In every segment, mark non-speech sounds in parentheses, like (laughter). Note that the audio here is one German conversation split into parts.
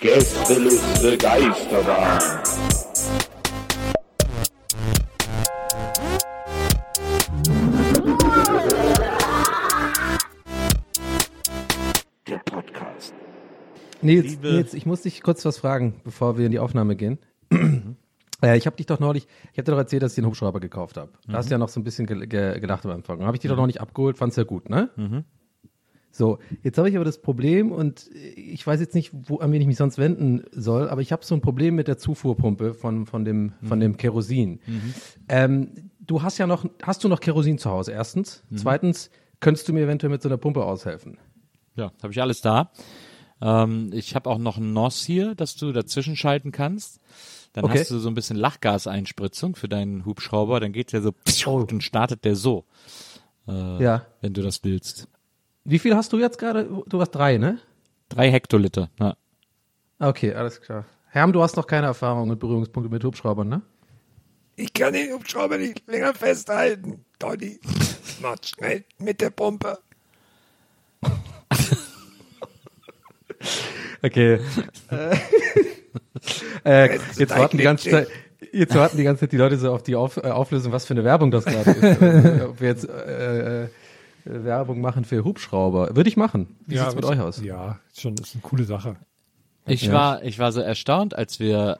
Gästeliste Geisterbahn. Der Podcast. Nils, Nils, ich muss dich kurz was fragen, bevor wir in die Aufnahme gehen. (clears throat) äh, ich habe dich doch neulich, ich habe dir doch erzählt, dass ich den Hubschrauber gekauft habe. Da hast du ja noch so ein bisschen ge ge gelacht am Anfang. Habe ich dich doch noch nicht abgeholt, fand's ja gut, ne? So, jetzt habe ich aber das Problem und ich weiß jetzt nicht, wo, an wen ich mich sonst wenden soll, aber ich habe so ein Problem mit der Zufuhrpumpe von, von, dem, von dem Kerosin. Ähm, du hast ja noch, hast du noch Kerosin zu Hause, erstens. Zweitens, könntest du mir eventuell mit so einer Pumpe aushelfen? Ja, habe ich alles da. Ähm, ich habe auch noch ein NOS hier, dass du dazwischen schalten kannst. Dann Okay. hast du so ein bisschen Lachgaseinspritzung für deinen Hubschrauber. Dann geht der so Oh. und startet der so, äh, Ja. wenn du das willst. Wie viel hast du jetzt gerade? Du hast drei, ne? Drei Hektoliter. Ja. Okay, alles klar. Herm, du hast noch keine Erfahrung mit Berührungspunkten mit Hubschraubern, ne? Ich kann den Hubschrauber nicht länger festhalten. Donny, mach schnell mit der Pumpe. Okay. (laughs) äh, jetzt warten die ganze Zeit. Jetzt warten die ganze Zeit die Leute so auf die auf, äh, Auflösung, was für eine Werbung das gerade ist. (laughs) Ob wir jetzt äh, äh, Werbung machen für Hubschrauber. Würde ich machen. Wie sieht's mit was- euch aus? Ja, schon, ist eine coole Sache. Ich Ja. war, ich war so erstaunt, als wir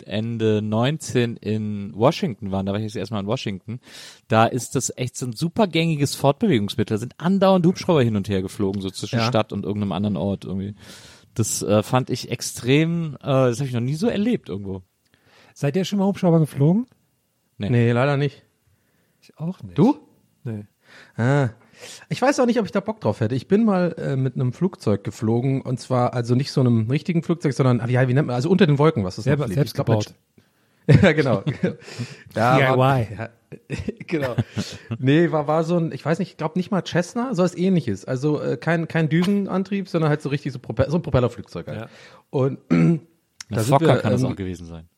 äh, Ende 19 in Washington waren. Da war ich jetzt erstmal in Washington. Da ist das echt so ein super gängiges Fortbewegungsmittel. Da sind andauernd Hubschrauber hin und her geflogen, so zwischen Ja. Stadt und irgendeinem anderen Ort irgendwie. Das äh, fand ich extrem, äh, das habe ich noch nie so erlebt irgendwo. Seid ihr schon mal Hubschrauber geflogen? Nee, leider nicht. Ich auch nicht. Du? Nee. Ah. Ich weiß auch nicht, ob ich da Bock drauf hätte. Ich bin mal äh, mit einem Flugzeug geflogen und zwar also nicht so einem richtigen Flugzeug, sondern wie, wie nennt man, also unter den Wolken, was noch fliegt. selbst Ich glaub, gebaut. (laughs) Ja, genau. (laughs) ja, War, DIY. ja, (laughs) genau. Nee, war, war so ein, ich weiß nicht, ich glaube nicht mal Cessna, so was ähnliches. Also äh, kein, kein Düsenantrieb, sondern halt so richtig so, Prope so ein Propellerflugzeug halt. Ja. Und (clears throat) da Fokker wir, kann das ähm, auch gewesen sein.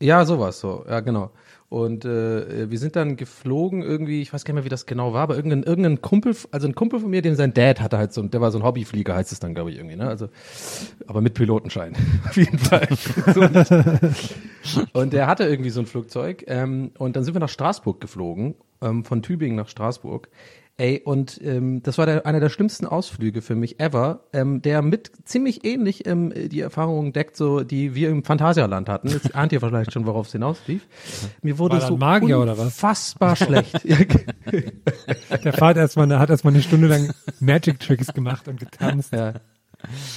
Ja, sowas so, ja genau. Und äh, wir sind dann geflogen irgendwie, ich weiß gar nicht mehr, wie das genau war, aber irgendein, irgendein Kumpel, also ein Kumpel von mir, dem sein Dad hatte halt so, der war so ein Hobbyflieger, heißt es dann, glaube ich, irgendwie, ne? Also, aber mit Pilotenschein, (laughs) auf jeden Fall. (laughs) und der hatte irgendwie so ein Flugzeug ähm, und dann sind wir nach Straßburg geflogen, ähm, von Tübingen nach Straßburg. Ey, und ähm, das war der, einer der schlimmsten Ausflüge für mich ever, ähm, der mit ziemlich ähnlich ähm, die Erfahrungen deckt, so die wir im Phantasialand hatten. Jetzt ahnt ihr vielleicht schon, worauf es hinauslief. Mir wurde so Magier unfassbar schlecht. (laughs) Der Vater erstmal, hat erstmal eine Stunde lang Magic Tricks gemacht und getanzt. Ja.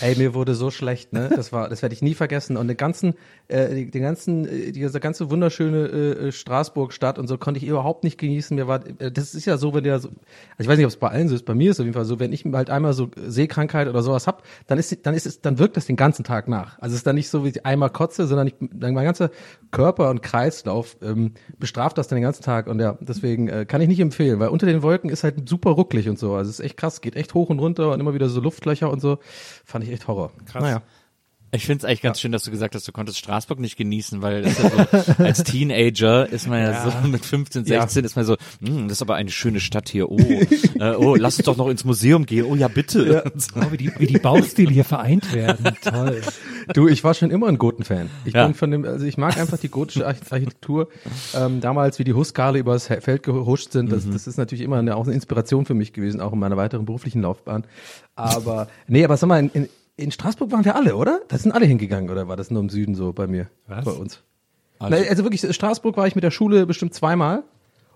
Ey, mir wurde so schlecht, ne? Das war, das werde ich nie vergessen. Und den ganzen, äh, den ganzen, äh, diese ganze wunderschöne äh, Straßburg-Stadt und so konnte ich überhaupt nicht genießen. Mir war, äh, das ist ja so, wenn der so, also ich weiß nicht, ob es bei allen so ist, bei mir ist es auf jeden Fall so, wenn ich halt einmal so Seekrankheit oder sowas hab, dann ist, dann ist es, dann wirkt das den ganzen Tag nach. Also es ist dann nicht so, wie ich einmal kotze, sondern ich, mein ganzer Körper und Kreislauf ähm, bestraft das dann den ganzen Tag. Und ja, deswegen äh, kann ich nicht empfehlen, weil unter den Wolken ist halt super rucklig und so. Also es ist echt krass, geht echt hoch und runter und immer wieder so Luftlöcher und so. Fand ich echt Horror. Krass. Naja. Ich finde es eigentlich ganz schön, dass du gesagt hast, du konntest Straßburg nicht genießen, weil das ja so, (laughs) als Teenager ist man ja, so mit 15, 16 ist man so, "Hm, das ist aber eine schöne Stadt hier. Oh, äh, oh, lass uns doch noch ins Museum gehen. Oh ja, bitte. (laughs) Oh, wie die, wie die Baustile hier vereint werden. Toll. Du, ich war schon immer ein Goten-Fan. Ich Ja. bin von dem, also ich mag einfach die gotische Arch- Architektur. Ähm, damals, wie die Huskale übers Feld gehuscht sind, das, das ist natürlich immer eine, auch eine Inspiration für mich gewesen, auch in meiner weiteren beruflichen Laufbahn. Aber, nee, aber sag mal, in, in, in Straßburg waren wir alle, oder? Da sind alle hingegangen, oder war das nur im Süden so bei mir? Was? Bei uns. Also- Also, also wirklich, Straßburg war ich mit der Schule bestimmt zweimal.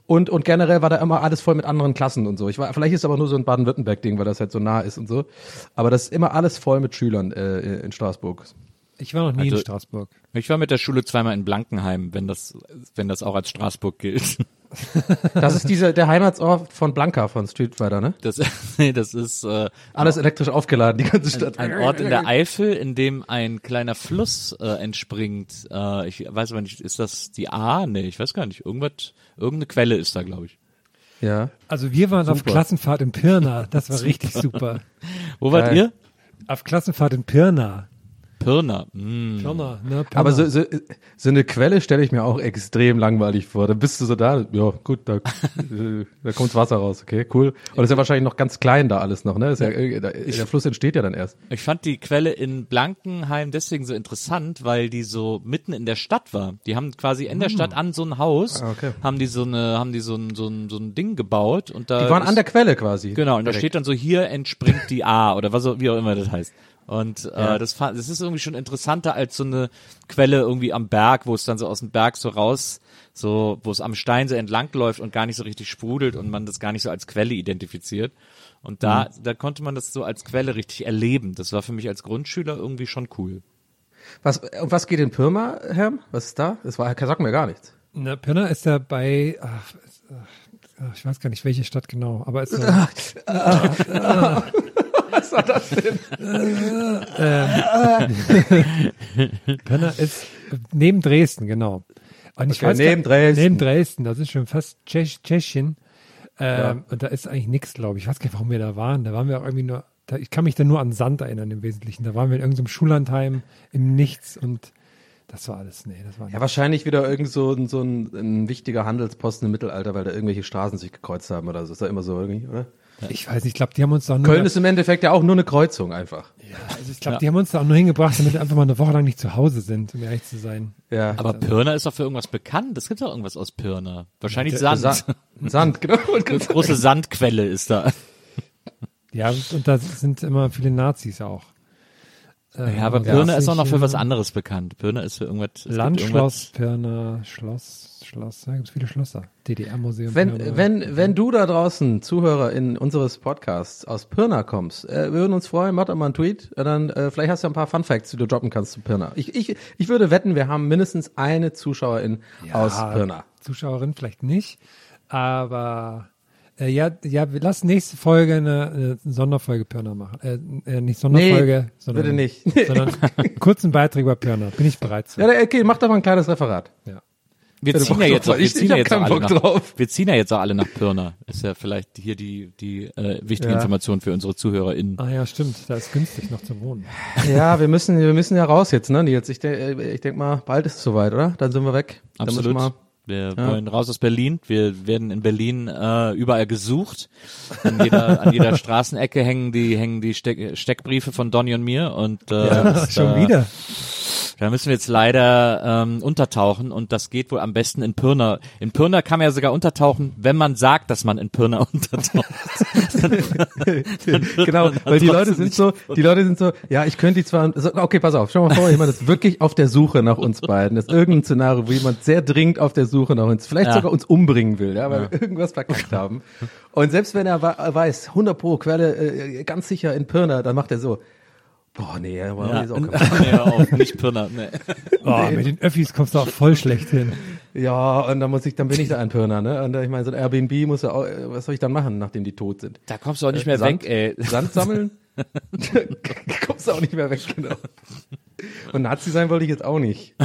Und, und generell war da immer alles voll mit anderen Klassen und so. Ich war, vielleicht ist es aber nur so ein Baden-Württemberg-Ding, weil das halt so nah ist und so. Aber das ist immer alles voll mit Schülern äh, in Straßburg. Ich war noch nie in Also- Straßburg. Ich war mit der Schule zweimal in Blankenheim, wenn das, wenn das auch als Straßburg gilt. (laughs) Das ist diese, der Heimatsort von Blanca von Street Fighter, ne? Das, (laughs) nee, das ist äh, Alles elektrisch aufgeladen, die ganze Stadt. ein Ort in der Eifel, in dem ein kleiner Fluss äh, entspringt. Äh, ich weiß aber nicht, ist das die A? Nee, ich weiß gar nicht. Irgendwas, irgendeine Quelle ist da, glaube ich. Ja. Also wir waren auf Super. Klassenfahrt in Pirna. Das war (laughs) richtig super. Wo wart Geil. ihr? Auf Klassenfahrt in Pirna. Pirna. Hm. Pirna, ne? Pirna. Aber so, so, so eine Quelle stelle ich mir auch extrem langweilig vor. Da bist du so da, ja gut, da, äh, da kommt Wasser raus, okay, cool. Und das ist ja wahrscheinlich noch ganz klein da alles noch, ne? Ist ja, äh, da, der Fluss entsteht ja dann erst. Ich fand die Quelle in Blankenheim deswegen so interessant, weil die so mitten in der Stadt war. Die haben quasi in der Stadt an so ein Haus, Ah, okay. haben die so eine, haben die so ein, so ein, so ein Ding gebaut und da Die waren ist- an der Quelle quasi. Genau, und da Direkt. steht dann so, hier entspringt die A oder was auch, wie auch immer das heißt. Und Ja. äh, das, das ist irgendwie schon interessanter als so eine Quelle irgendwie am Berg, wo es dann so aus dem Berg so raus, so, wo es am Stein so entlang läuft und gar nicht so richtig sprudelt und man das gar nicht so als Quelle identifiziert. Und da, Mhm. da konnte man das so als Quelle richtig erleben. Das war für mich als Grundschüler irgendwie schon cool. Was, und was geht in Pirma, Herm? Was ist da? Das war, sagt mir gar nichts. Na, Pirna ist ja bei, ach, ach, ich weiß gar nicht, welche Stadt genau, aber ist (laughs) so, (laughs) (laughs) Was war das denn? (laughs) Pirna ist neben Dresden, genau. Und ich Okay, weiß neben gar, Dresden. Neben Dresden, das ist schon fast Tschech, Tschechien. Ähm, Ja. Und da ist eigentlich nichts, glaube ich. Ich weiß gar nicht, warum wir da waren. Da waren wir auch irgendwie nur, da, ich kann mich da nur an Sand erinnern im Wesentlichen. Da waren wir in irgendeinem Schullandheim im Nichts und das war alles, nee, das war Ja, wahrscheinlich wieder irgend so, ein- so ein, ein wichtiger Handelsposten im Mittelalter, weil da irgendwelche Straßen sich gekreuzt haben oder so. Ist ja immer so irgendwie, oder? Ich weiß nicht, ich glaube, die haben uns da nur, Köln ist im Endeffekt ja auch nur eine Kreuzung einfach. also ich glaube, die haben uns da auch nur hingebracht, damit wir einfach mal eine Woche lang nicht zu Hause sind, um ehrlich zu sein. Ja. Aber Pirna ist doch für irgendwas bekannt. Es gibt doch irgendwas aus Pirna. Wahrscheinlich Der- Sand. Sa Sand, genau. (laughs) Eine große Sandquelle ist da. Ja, und da sind immer viele Nazis auch. Äh, Ja, aber Pirna ist auch noch für was anderes bekannt. Pirna ist für irgendwas. Landschloss, Pirna, Schloss, Schloss, da gibt es viele Schlösser. DDR-Museum. Wenn, Pirna. wenn, wenn du da draußen, Zuhörer in unseres Podcasts aus Pirna kommst, äh, wir würden uns freuen, mach doch mal einen Tweet, äh, dann äh, vielleicht hast du ja ein paar Fun Facts, die du droppen kannst zu Pirna. Ich, ich, ich würde wetten, wir haben mindestens eine Zuschauerin aus Pirna. Zuschauerin vielleicht nicht, aber äh, ja, ja, wir lassen nächste Folge eine, eine Sonderfolge Pirna machen. Äh, äh, nicht Sonderfolge, Nee, sondern, bitte nicht. (laughs) sondern einen kurzen Beitrag über Pirna. Bin ich bereit zu. Ja, okay, mach doch mal ein kleines Referat. Ja. Wir ziehen ja jetzt auch, wir ich- ziehen ich ja jetzt alle Bock nach, drauf. wir ziehen ja jetzt auch alle nach Pirna. Ist ja vielleicht hier die, die äh, wichtige Ja. Information für unsere ZuhörerInnen. Ah ja, stimmt. Da ist günstig noch zu wohnen. Ja, wir müssen, wir müssen ja raus jetzt, ne, Nils? Ich, de ich denke mal, bald ist es soweit, oder? Dann sind wir weg. Dann müssen Absolut. Wir- Ja. wollen raus aus Berlin. Wir werden in Berlin äh, überall gesucht. An jeder, an jeder (laughs) Straßenecke hängen die, hängen die Steck, Steckbriefe von Donny und mir. Und äh, das, Schon äh, wieder. Da müssen wir jetzt leider ähm, untertauchen und das geht wohl am besten in Pirna. In Pirna kann man ja sogar untertauchen, wenn man sagt, dass man in Pirna (laughs) untertaucht. (laughs) genau, weil die Leute sind so, die Leute sind so, ja, ich könnte die zwar, okay, pass auf, schau mal vor, jemand ist wirklich auf der Suche nach uns beiden. Das ist irgendein Szenario, wo jemand sehr dringend auf der Suche nach uns, vielleicht Ja. sogar uns umbringen will, ja, weil wir irgendwas verkackt haben. Und selbst wenn er weiß, 100 pro Quelle, äh, ganz sicher in Pirna, dann macht er so, boah, nee, aber Ja, ist auch nee, (laughs) auf, nicht Pirna. Nee. Oh, mit den Öffis kommst du auch voll schlecht hin. ja, und dann muss ich, dann bin ich da ein Pirna, ne? Und äh, ich meine, so ein Airbnb muss ja auch, äh, was soll ich dann machen, nachdem die tot sind? Da kommst du auch nicht mehr Sand, weg, ey. Sand sammeln? (laughs) (laughs) Kommst du auch nicht mehr weg, genau. Und Nazi sein wollte ich jetzt auch nicht.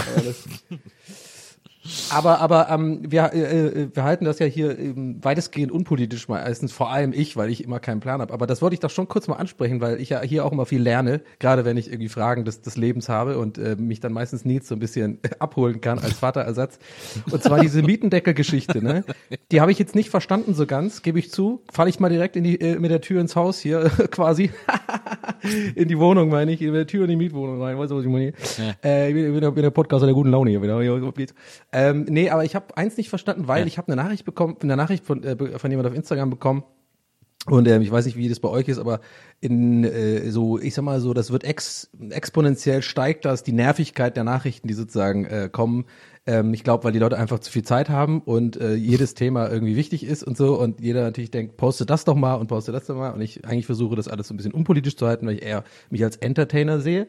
Aber, aber, ähm, wir, äh, äh, wir halten das ja hier ähm, weitestgehend unpolitisch meistens, vor allem ich, weil ich immer keinen Plan habe. Aber das wollte ich doch schon kurz mal ansprechen, weil ich ja hier auch immer viel lerne, gerade wenn ich irgendwie Fragen des, des Lebens habe und äh, mich dann meistens Nils so ein bisschen (laughs) abholen kann als Vaterersatz. Und zwar diese Mietendeckel-Geschichte, ne? Die habe ich jetzt nicht verstanden so ganz, gebe ich zu. Falle ich mal direkt in die, äh, mit der Tür ins Haus hier (laughs) quasi. (laughs) in die Wohnung, meine ich, in der Tür in die Mietwohnung rein. Weißt du, was ich meine? Äh, ich bin, ich bin der Podcaster der guten Laune hier wieder. Ähm, nee, aber ich habe eins nicht verstanden, weil Ja. ich habe eine Nachricht bekommen, eine Nachricht von, äh, von jemand auf Instagram bekommen. Und ähm, ich weiß nicht, wie das bei euch ist, aber in äh, so, ich sag mal so, das wird ex, exponentiell steigt das, die Nervigkeit der Nachrichten, die sozusagen äh, kommen. Ähm, ich glaube, weil die Leute einfach zu viel Zeit haben und äh, jedes Thema irgendwie wichtig ist und so. Und jeder natürlich denkt, poste das doch mal und poste das doch mal. Und ich eigentlich versuche das alles so ein bisschen unpolitisch zu halten, weil ich eher mich als Entertainer sehe.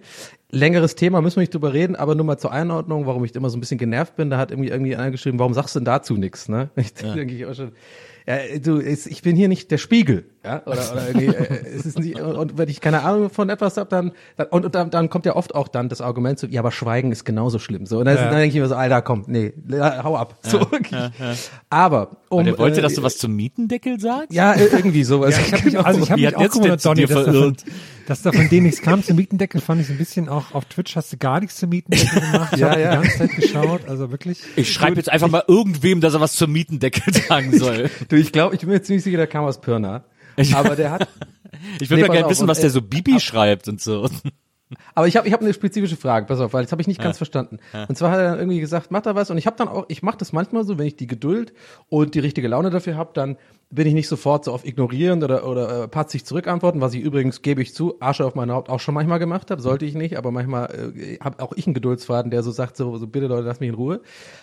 Längeres Thema, müssen wir nicht drüber reden, aber nur mal zur Einordnung, warum ich immer so ein bisschen genervt bin, da hat irgendwie irgendwie einer geschrieben, warum sagst du denn dazu nichts, ne? (laughs) Ich denke ich auch schon, ja, du, ich bin hier nicht der Spiegel, ja, oder, oder irgendwie, äh, es ist nicht, und, wenn ich keine Ahnung von etwas habe, dann, dann und, und dann, dann kommt ja oft auch dann das Argument so, ja, aber Schweigen ist genauso schlimm, so, und dann, Ja. dann denke ich mir so, Alter, komm, nee, hau ab, so, wirklich. aber, um, Und er wollte, äh, dass du was zum Mietendeckel sagst? ja, äh, irgendwie sowas, Ja, ich habe mich, also ich hab mich hat auch jetzt gewundert, Donny, dir dass da, von, verirrt? dass da von denen nichts kam zum Mietendeckel, fand ich so ein bisschen auch auf Twitch hast du gar nichts zum Mietendeckel (laughs) gemacht. Ich Ja, habe ja. die ganze Zeit geschaut, also wirklich. Ich schreibe jetzt einfach mal irgendwem, dass er was zum Mietendeckel (laughs) sagen soll. du, ich glaube, ich bin mir ziemlich sicher, der kam aus Pirna, aber der hat, (laughs) Ich würde Nee, mal gerne wissen, was der so Bibi schreibt und so. Aber ich habe ich hab eine spezifische Frage, pass auf, weil das habe ich nicht ganz verstanden. Und zwar hat er dann irgendwie gesagt, mach da was. Und ich habe dann auch, ich mache das manchmal so, wenn ich die Geduld und die richtige Laune dafür habe, dann bin ich nicht sofort so auf ignorieren oder, oder äh, patzig zurückantworten, was ich übrigens, gebe ich zu, Asche auf mein Haupt auch schon manchmal gemacht habe, sollte ich nicht, aber manchmal äh, habe auch ich einen Geduldsfaden, der so sagt, so, so bitte Leute, lass mich in Ruhe.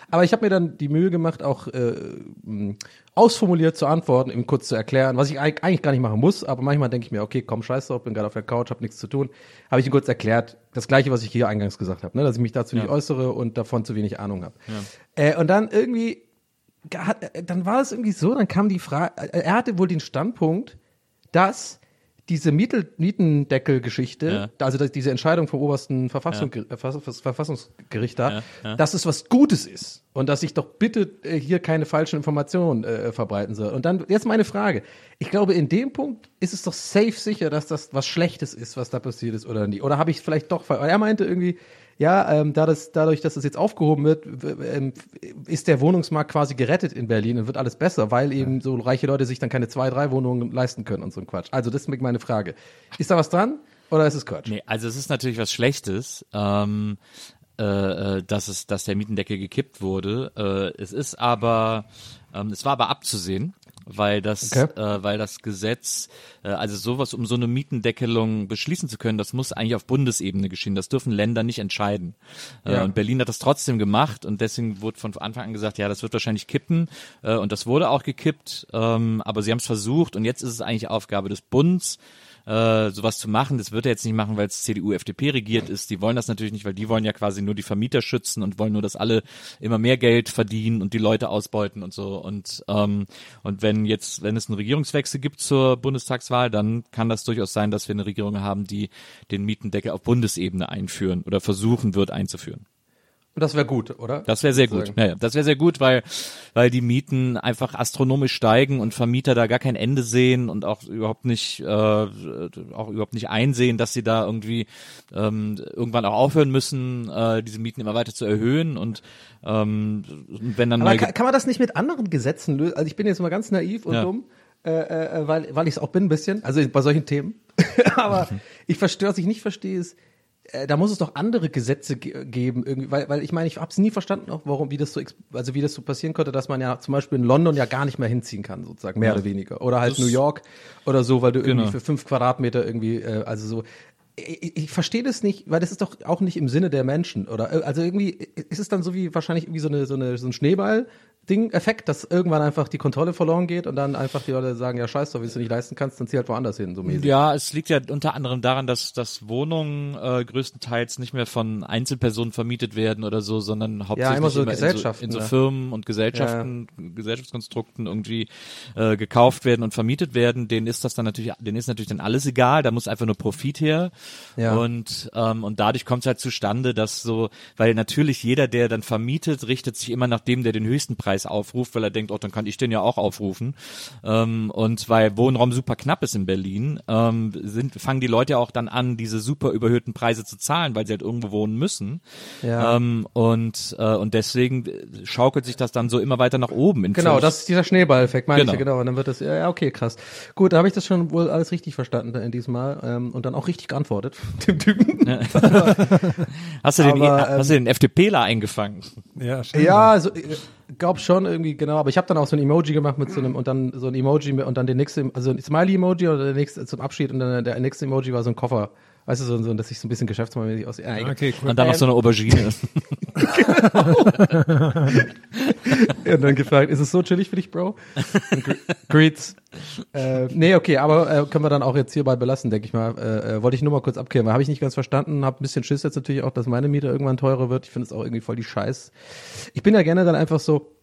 Aber ich habe mir dann die Mühe gemacht, auch äh, ausformuliert zu antworten, ihm kurz zu erklären, was ich eig- eigentlich gar nicht machen muss, aber manchmal denke ich mir, okay, komm, scheiß drauf, bin gerade auf der Couch, habe nichts zu tun, habe ich ihm kurz erklärt, das gleiche, was ich hier eingangs gesagt habe, ne, dass ich mich dazu nicht äußere und davon zu wenig Ahnung habe. Äh, und dann irgendwie, dann war es irgendwie so, dann kam die Frage, äh, er hatte wohl den Standpunkt, dass diese Mietendeckel-Geschichte, also dass diese Entscheidung vom obersten Verfassung, äh, Verfass- Verfassungsgericht da, dass es was Gutes ist und dass ich doch bitte äh, hier keine falschen Informationen äh, verbreiten soll. Und dann jetzt meine Frage. Ich glaube, in dem Punkt ist es doch safe sicher, dass das was Schlechtes ist, was da passiert ist oder nicht. Oder habe ich vielleicht doch, weil er meinte irgendwie, ja, ähm, da das, dadurch, dass das jetzt aufgehoben wird, ähm, ist der Wohnungsmarkt quasi gerettet in Berlin und wird alles besser, weil eben so reiche Leute sich dann keine zwei, drei Wohnungen leisten können und so ein Quatsch. Also das ist meine Frage. Ist da was dran oder ist es Quatsch? Nee, also es ist natürlich was Schlechtes, ähm, äh, äh, dass es, dass der Mietendeckel gekippt wurde. Äh, es ist aber, ähm, es war aber abzusehen, weil das, Okay. äh, weil das Gesetz, äh, also sowas, um so eine Mietendeckelung beschließen zu können, das muss eigentlich auf Bundesebene geschehen. Das dürfen Länder nicht entscheiden. Äh, Ja. Und Berlin hat das trotzdem gemacht und deswegen wurde von Anfang an gesagt, ja, das wird wahrscheinlich kippen. Äh, und das wurde auch gekippt, ähm, aber sie haben es versucht und jetzt ist es eigentlich Aufgabe des Bundes, äh, sowas zu machen. Das wird er jetzt nicht machen, weil es CDU, FDP regiert ist. Die wollen das natürlich nicht, weil die wollen ja quasi nur die Vermieter schützen und wollen nur, dass alle immer mehr Geld verdienen und die Leute ausbeuten und so. Und ähm, und wenn jetzt, wenn es einen Regierungswechsel gibt zur Bundestagswahl, dann kann das durchaus sein, dass wir eine Regierung haben, die den Mietendeckel auf Bundesebene einführen oder versuchen wird einzuführen. Und das wäre gut, oder? Das wäre sehr gut. Sozusagen. Ja, ja, das wäre sehr gut, weil weil die Mieten einfach astronomisch steigen und Vermieter da gar kein Ende sehen und auch überhaupt nicht äh, auch überhaupt nicht einsehen, dass sie da irgendwie ähm, irgendwann auch aufhören müssen, äh, diese Mieten immer weiter zu erhöhen und ähm, wenn dann Aber neu kann, kann man das nicht mit anderen Gesetzen lösen? Also ich bin jetzt mal ganz naiv und Ja. dumm, äh, äh, weil, weil ich es auch bin ein bisschen, also bei solchen Themen. (laughs) Aber ich verstehe, was ich nicht verstehe, ist, äh, da muss es doch andere Gesetze ge geben, irgendwie, weil, weil ich meine, ich habe es nie verstanden, auch warum, wie das so, also wie das so passieren konnte, dass man ja zum Beispiel in London ja gar nicht mehr hinziehen kann, sozusagen, mehr oder weniger. Oder halt Das- New York oder so, weil du Genau. irgendwie für fünf Quadratmeter irgendwie, äh, also so. Ich, ich- ich verstehe das nicht, weil das ist doch auch nicht im Sinne der Menschen, oder? äh, Also irgendwie ist es dann so wie wahrscheinlich irgendwie so eine so eine so ein Schneeball. Ding, Effekt, dass irgendwann einfach die Kontrolle verloren geht und dann einfach die Leute sagen, ja scheiß doch, wenn du es nicht leisten kannst, dann zieh halt woanders hin, so mäßig. Ja, es liegt ja unter anderem daran, dass, dass Wohnungen äh, größtenteils nicht mehr von Einzelpersonen vermietet werden oder so, sondern hauptsächlich immer so in, so, in so ne? Firmen und Gesellschaften, Gesellschaftskonstrukten irgendwie äh, gekauft werden und vermietet werden. Denen ist das dann natürlich, denen ist natürlich dann alles egal. Da muss einfach nur Profit her. Ja. Und ähm, und dadurch kommt es halt zustande, dass so, weil natürlich jeder, der dann vermietet, richtet sich immer nach dem, der den höchsten Preis Preis aufruft, weil er denkt, oh, dann kann ich den ja auch aufrufen. Ähm, und weil Wohnraum super knapp ist in Berlin, ähm, sind, fangen die Leute ja auch dann an, diese super überhöhten Preise zu zahlen, weil sie halt irgendwo wohnen müssen. Ja. Ähm, und, äh, und deswegen schaukelt sich das dann so immer weiter nach oben. In Genau, völlig- das ist dieser Schneeballeffekt, meine Genau. ich ja genau. Und dann wird das, ja, okay, krass. Gut, da habe ich das schon wohl alles richtig verstanden in diesem Mal ähm, und dann auch richtig geantwortet, (laughs) dem Typen. (laughs) Hast du den, Aber, hast du den FDPler eingefangen? Ja, schön. Ja, also ich glaub schon irgendwie, genau, aber ich habe dann auch so ein Emoji gemacht mit so einem und dann so ein Emoji und dann den nächste, also ein Smiley-Emoji oder der nächste zum Abschied und dann der nächste Emoji war so ein Koffer. Weißt du, so, so dass ich so ein bisschen geschäftsmäßig aussehe. Ja, egal. Okay, cool. Und dann noch so eine Aubergine. (laughs) Ja, und dann gefragt, ist es so chillig für dich, Bro? Greets. Äh, nee, okay, aber äh, können wir dann auch jetzt hierbei belassen, denke ich mal. Äh, äh, wollte ich nur mal kurz abkehren, weil habe ich nicht ganz verstanden, habe ein bisschen Schiss jetzt natürlich auch, dass meine Miete irgendwann teurer wird. Ich finde es auch irgendwie voll die Scheiß. Ich bin ja generell einfach so,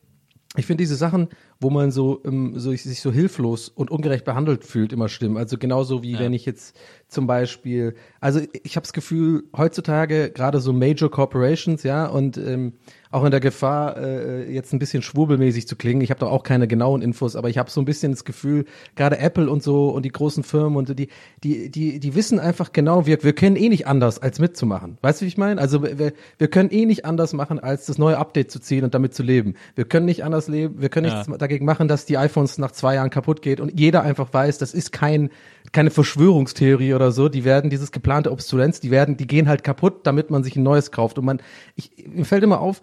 ich finde diese Sachen, wo man so, ähm, so sich so hilflos und ungerecht behandelt fühlt, immer schlimm. Also genauso wie wenn ich jetzt zum Beispiel, also ich habe das Gefühl, heutzutage gerade so Major Corporations, ja, und ähm, auch in der Gefahr, äh, jetzt ein bisschen schwurbelmäßig zu klingen. Ich habe da auch keine genauen Infos, aber ich habe so ein bisschen das Gefühl, gerade Apple und so und die großen Firmen und so, die, die, die, die wissen einfach genau, wir, wir können eh nicht anders, als mitzumachen. Weißt du, wie ich meine? Also wir, wir können eh nicht anders machen, als das neue Update zu ziehen und damit zu leben. Wir können nicht anders leben, wir können nichts dagegen machen, dass die iPhones nach zwei Jahren kaputt geht und jeder einfach weiß, das ist kein, keine Verschwörungstheorie oder so. Die werden dieses geplante Obsolenz, die werden, die gehen halt kaputt, damit man sich ein neues kauft. Und man, ich, mir fällt immer auf,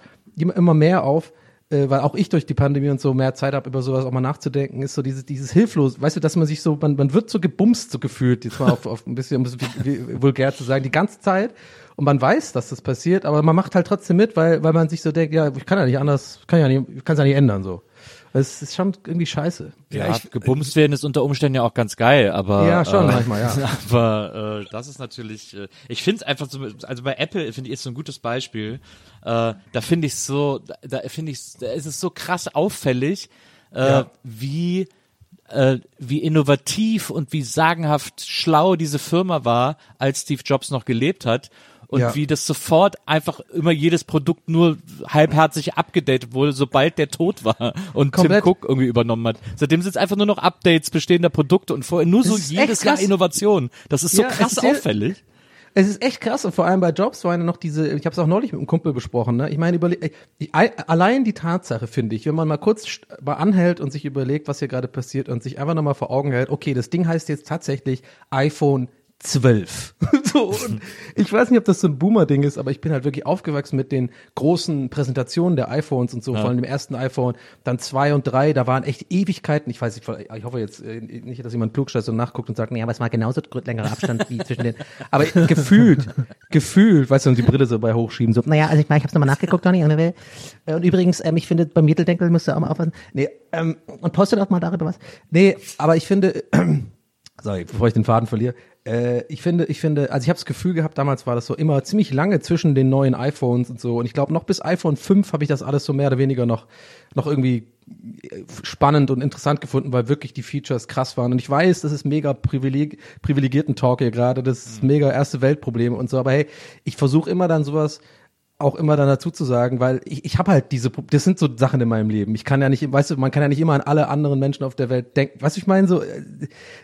immer mehr auf, äh, weil auch ich durch die Pandemie und so mehr Zeit habe, über sowas auch mal nachzudenken, ist so dieses, dieses hilflos, weißt du, dass man sich so, man, man wird so gebumst, so gefühlt, jetzt mal auf, auf ein bisschen, um es vulgär zu sagen, die ganze Zeit. Und man weiß, dass das passiert, aber man macht halt trotzdem mit, weil, weil man sich so denkt, ja, ich kann ja nicht anders, kann ja nicht, ich kann es ja nicht ändern, so. Es ist schon irgendwie scheiße. Ja, gebumst werden ist unter Umständen ja auch ganz geil, aber Ja, schon äh, manchmal, ja. (laughs) Aber äh, das ist natürlich, äh, ich finde es einfach so, also bei Apple finde ich ist so ein gutes Beispiel. Äh, da finde ich so, da, da finde ich, da ist es so krass auffällig, äh, Ja. wie äh, wie innovativ und wie sagenhaft schlau diese Firma war, als Steve Jobs noch gelebt hat. Und Ja. wie das sofort einfach immer jedes Produkt nur halbherzig abgedatet wurde, sobald der tot war und Komplett. Tim Cook irgendwie übernommen hat. Seitdem sind es einfach nur noch Updates bestehender Produkte und vorher nur so ist echt jedes Jahr. Innovation. Das ist so Ja, krass ist auffällig. Es ist echt krass und vor allem bei Jobs waren ja noch diese, ich habe es auch neulich mit einem Kumpel besprochen, ne? Ich meine, überle ich, allein die Tatsache finde ich, wenn man mal kurz mal anhält und sich überlegt, was hier gerade passiert und sich einfach nochmal vor Augen hält, okay, das Ding heißt jetzt tatsächlich iPhone 12. (laughs) so, und ich weiß nicht, ob das so ein Boomer-Ding ist, aber ich bin halt wirklich aufgewachsen mit den großen Präsentationen der iPhones und so, vor allem dem ersten iPhone, dann zwei und drei, da waren echt Ewigkeiten. Ich weiß nicht, ich hoffe jetzt äh, nicht, dass jemand klugscheißt und nachguckt und sagt, nee, aber es war genauso längerer Abstand wie (laughs) zwischen den. Aber gefühlt, gefühlt, weißt du, und die Brille so bei hochschieben, so, naja, also ich meine, ich hab's nochmal nachgeguckt, Donny, und, äh, und übrigens, ähm, ich finde, beim Mitteldeckel musst du auch mal aufpassen. Nee, ähm, und postet auch mal darüber was. Nee, aber ich finde, sorry, bevor ich den Faden verliere. Äh, ich finde, ich finde, also ich habe das Gefühl gehabt, damals war das so immer ziemlich lange zwischen den neuen iPhones und so. Und ich glaube, noch bis iPhone 5 habe ich das alles so mehr oder weniger noch, noch irgendwie äh, spannend und interessant gefunden, weil wirklich die Features krass waren. Und ich weiß, das ist mega privileg, privilegierten Talk hier gerade, das ist mega erste Weltprobleme und so. Aber hey, ich versuche immer dann sowas auch immer dann dazu zu sagen, weil ich, ich habe halt diese, das sind so Sachen in meinem Leben. Ich kann ja nicht, weißt du, man kann ja nicht immer an alle anderen Menschen auf der Welt denken. Weißt du, ich meine so, äh,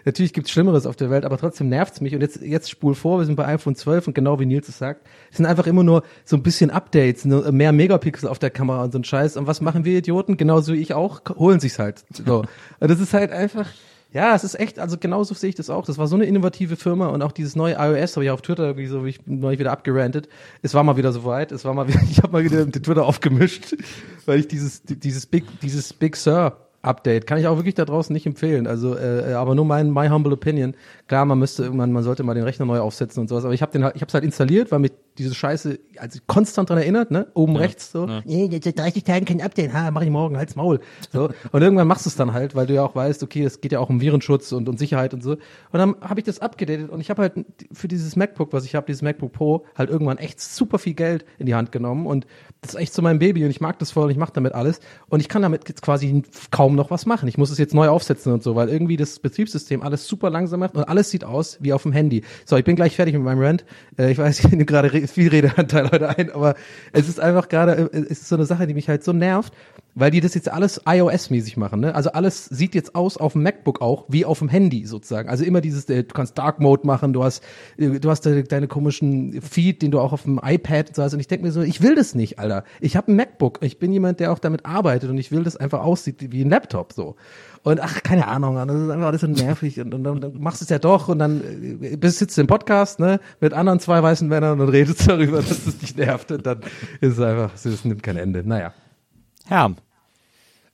natürlich gibt's Schlimmeres auf der Welt, aber trotzdem nervt's mich. Und jetzt, jetzt spul vor, wir sind bei iPhone 12 und genau wie Nils es sagt, es sind einfach immer nur so ein bisschen Updates, mehr Megapixel auf der Kamera und so ein Scheiß. Und was machen wir Idioten? Genauso wie ich auch, holen sich's halt. So. Und das ist halt einfach, ja, es ist echt, also genauso sehe ich das auch. Das war so eine innovative Firma und auch dieses neue iOS habe ich auf Twitter irgendwie so, wie ich neulich wieder abgerantet. Es war mal wieder soweit. Es war mal (laughs) wieder, ich habe mal wieder den Twitter aufgemischt, (laughs) weil ich dieses, dieses Big, dieses Big Sur Update kann ich auch wirklich da draußen nicht empfehlen. Also, äh, aber nur mein my humble opinion. Klar, man müsste irgendwann, man sollte mal den Rechner neu aufsetzen und sowas. Aber ich habe den, halt- ich habe es halt installiert, weil mich diese Scheiße also konstant dran erinnert, ne? Oben rechts so. Nee, seit 30 Tagen kein Update. Ha, mach ich morgen, halt's Maul. So. Und irgendwann machst du es dann halt, weil du ja auch weißt, okay, es geht ja auch um Virenschutz und, und Sicherheit und so. Und dann habe ich das abgedatet und ich habe halt für dieses MacBook, was ich habe, dieses MacBook Pro, halt irgendwann echt super viel Geld in die Hand genommen und das ist echt so mein Baby und ich mag das voll und ich mache damit alles und ich kann damit jetzt quasi kaum noch was machen. Ich muss es jetzt neu aufsetzen und so, weil irgendwie das Betriebssystem alles super langsam macht und alles sieht aus wie auf dem Handy. So, ich bin gleich fertig mit meinem Rant. Äh, ich weiß, (laughs) ich nehme gerade viel Redeanteil heute ein, aber es ist einfach gerade, äh, es ist so eine Sache, die mich halt so nervt, weil die das jetzt alles iOS-mäßig machen. Ne? Also alles sieht jetzt aus auf dem MacBook auch wie auf dem Handy sozusagen. Also immer dieses, äh, du kannst Dark Mode machen, du hast, äh, du hast de, deine komischen Feed, den du auch auf dem iPad und so hast. Und ich denke mir so, ich will das nicht, Alter. Ich habe ein MacBook. Ich bin jemand, der auch damit arbeitet und ich will, das einfach aussieht wie ein Laptop so. Und ach, keine Ahnung, das ist einfach alles so nervig und, und dann, dann machst du es ja doch und dann äh, bist sitzt du im Podcast, ne, mit anderen zwei weißen Männern und redest darüber, (laughs) dass es dich nervt und dann ist es einfach, es nimmt kein Ende. Naja. Herm.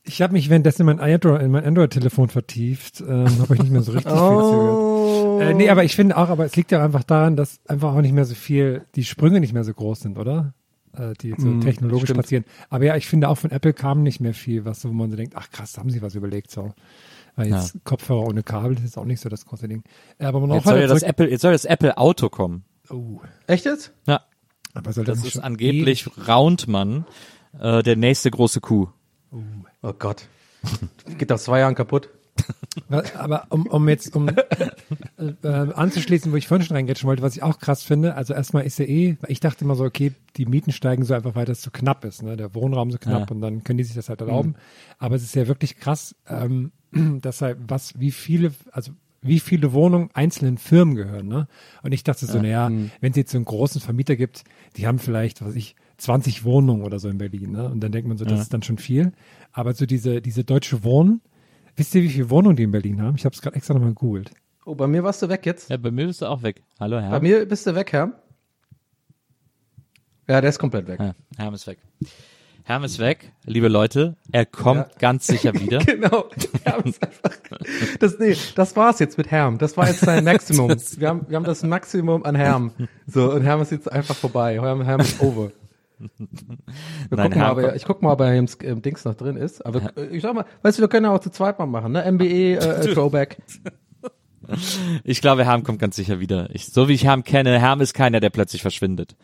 Ich habe mich währenddessen in mein Android, in mein Android-Telefon vertieft, ähm, habe ich nicht mehr so richtig viel Oh. zugehört. Äh, nee, aber ich finde auch, aber es liegt ja einfach daran, dass einfach auch nicht mehr so viel, die Sprünge nicht mehr so groß sind, oder? Äh, die so technologisch stimmt. passieren. Aber ja, ich finde auch von Apple kam nicht mehr viel, was so, wo man so denkt, ach krass, da haben sie was überlegt, so. Weil jetzt Kopfhörer ohne Kabel das ist auch nicht so das große Ding. Äh, Aber man Jetzt soll ja das Apple, jetzt soll das Apple Auto kommen. oh, Echt jetzt? Ja. aber soll Das nicht ist angeblich Roundmann, äh, der nächste große Kuh. Oh Gott. Geht nach zwei Jahren kaputt. Aber um, um jetzt um äh, äh, anzuschließen, wo ich vorhin schon reingrätschen wollte, was ich auch krass finde, also erstmal ist ja eh, weil ich dachte immer so, okay, die Mieten steigen so einfach, weil das so knapp ist, ne? der Wohnraum so knapp Ja. und dann können die sich das halt erlauben. Aber es ist ja wirklich krass, ähm, (clears throat) dass halt was, wie viele, also wie viele Wohnungen einzelnen Firmen gehören, ne? Und ich dachte so, naja, wenn es jetzt so einen großen Vermieter gibt, die haben vielleicht, was ich, 20 Wohnungen oder so in Berlin, ne? Und dann denkt man so, das ist dann schon viel. Aber so diese, diese deutsche Wohnen, wisst ihr, wie viele Wohnungen die in Berlin haben? Ich habe es gerade extra nochmal gegoogelt. Oh, bei mir warst du weg jetzt. Ja, bei mir bist du auch weg. Hallo, Bei Herm. mir bist du weg, Herr. Ja, der ist komplett weg. Ja, Herm ist weg. Herm ist weg, liebe Leute. Er kommt Ja. ganz sicher (laughs) wieder. Genau. Herm ist einfach, das, nee, das war's jetzt mit Herm. Das war jetzt sein (laughs) Maximum. Wir haben, wir haben das Maximum an Herm. So, und Herm ist jetzt einfach vorbei. Herm, Herm ist over. Wir Nein, gucken mal, er, kommt- ich guck mal, ob er im, im Dings noch drin ist. Aber äh, ich sag mal, weißt du, wir können ja auch zu zweit mal machen, ne? MBE, äh, (laughs) äh, Throwback. Ich glaube, Herm kommt ganz sicher wieder. Ich, so wie ich Herm kenne, Herm ist keiner, der plötzlich verschwindet.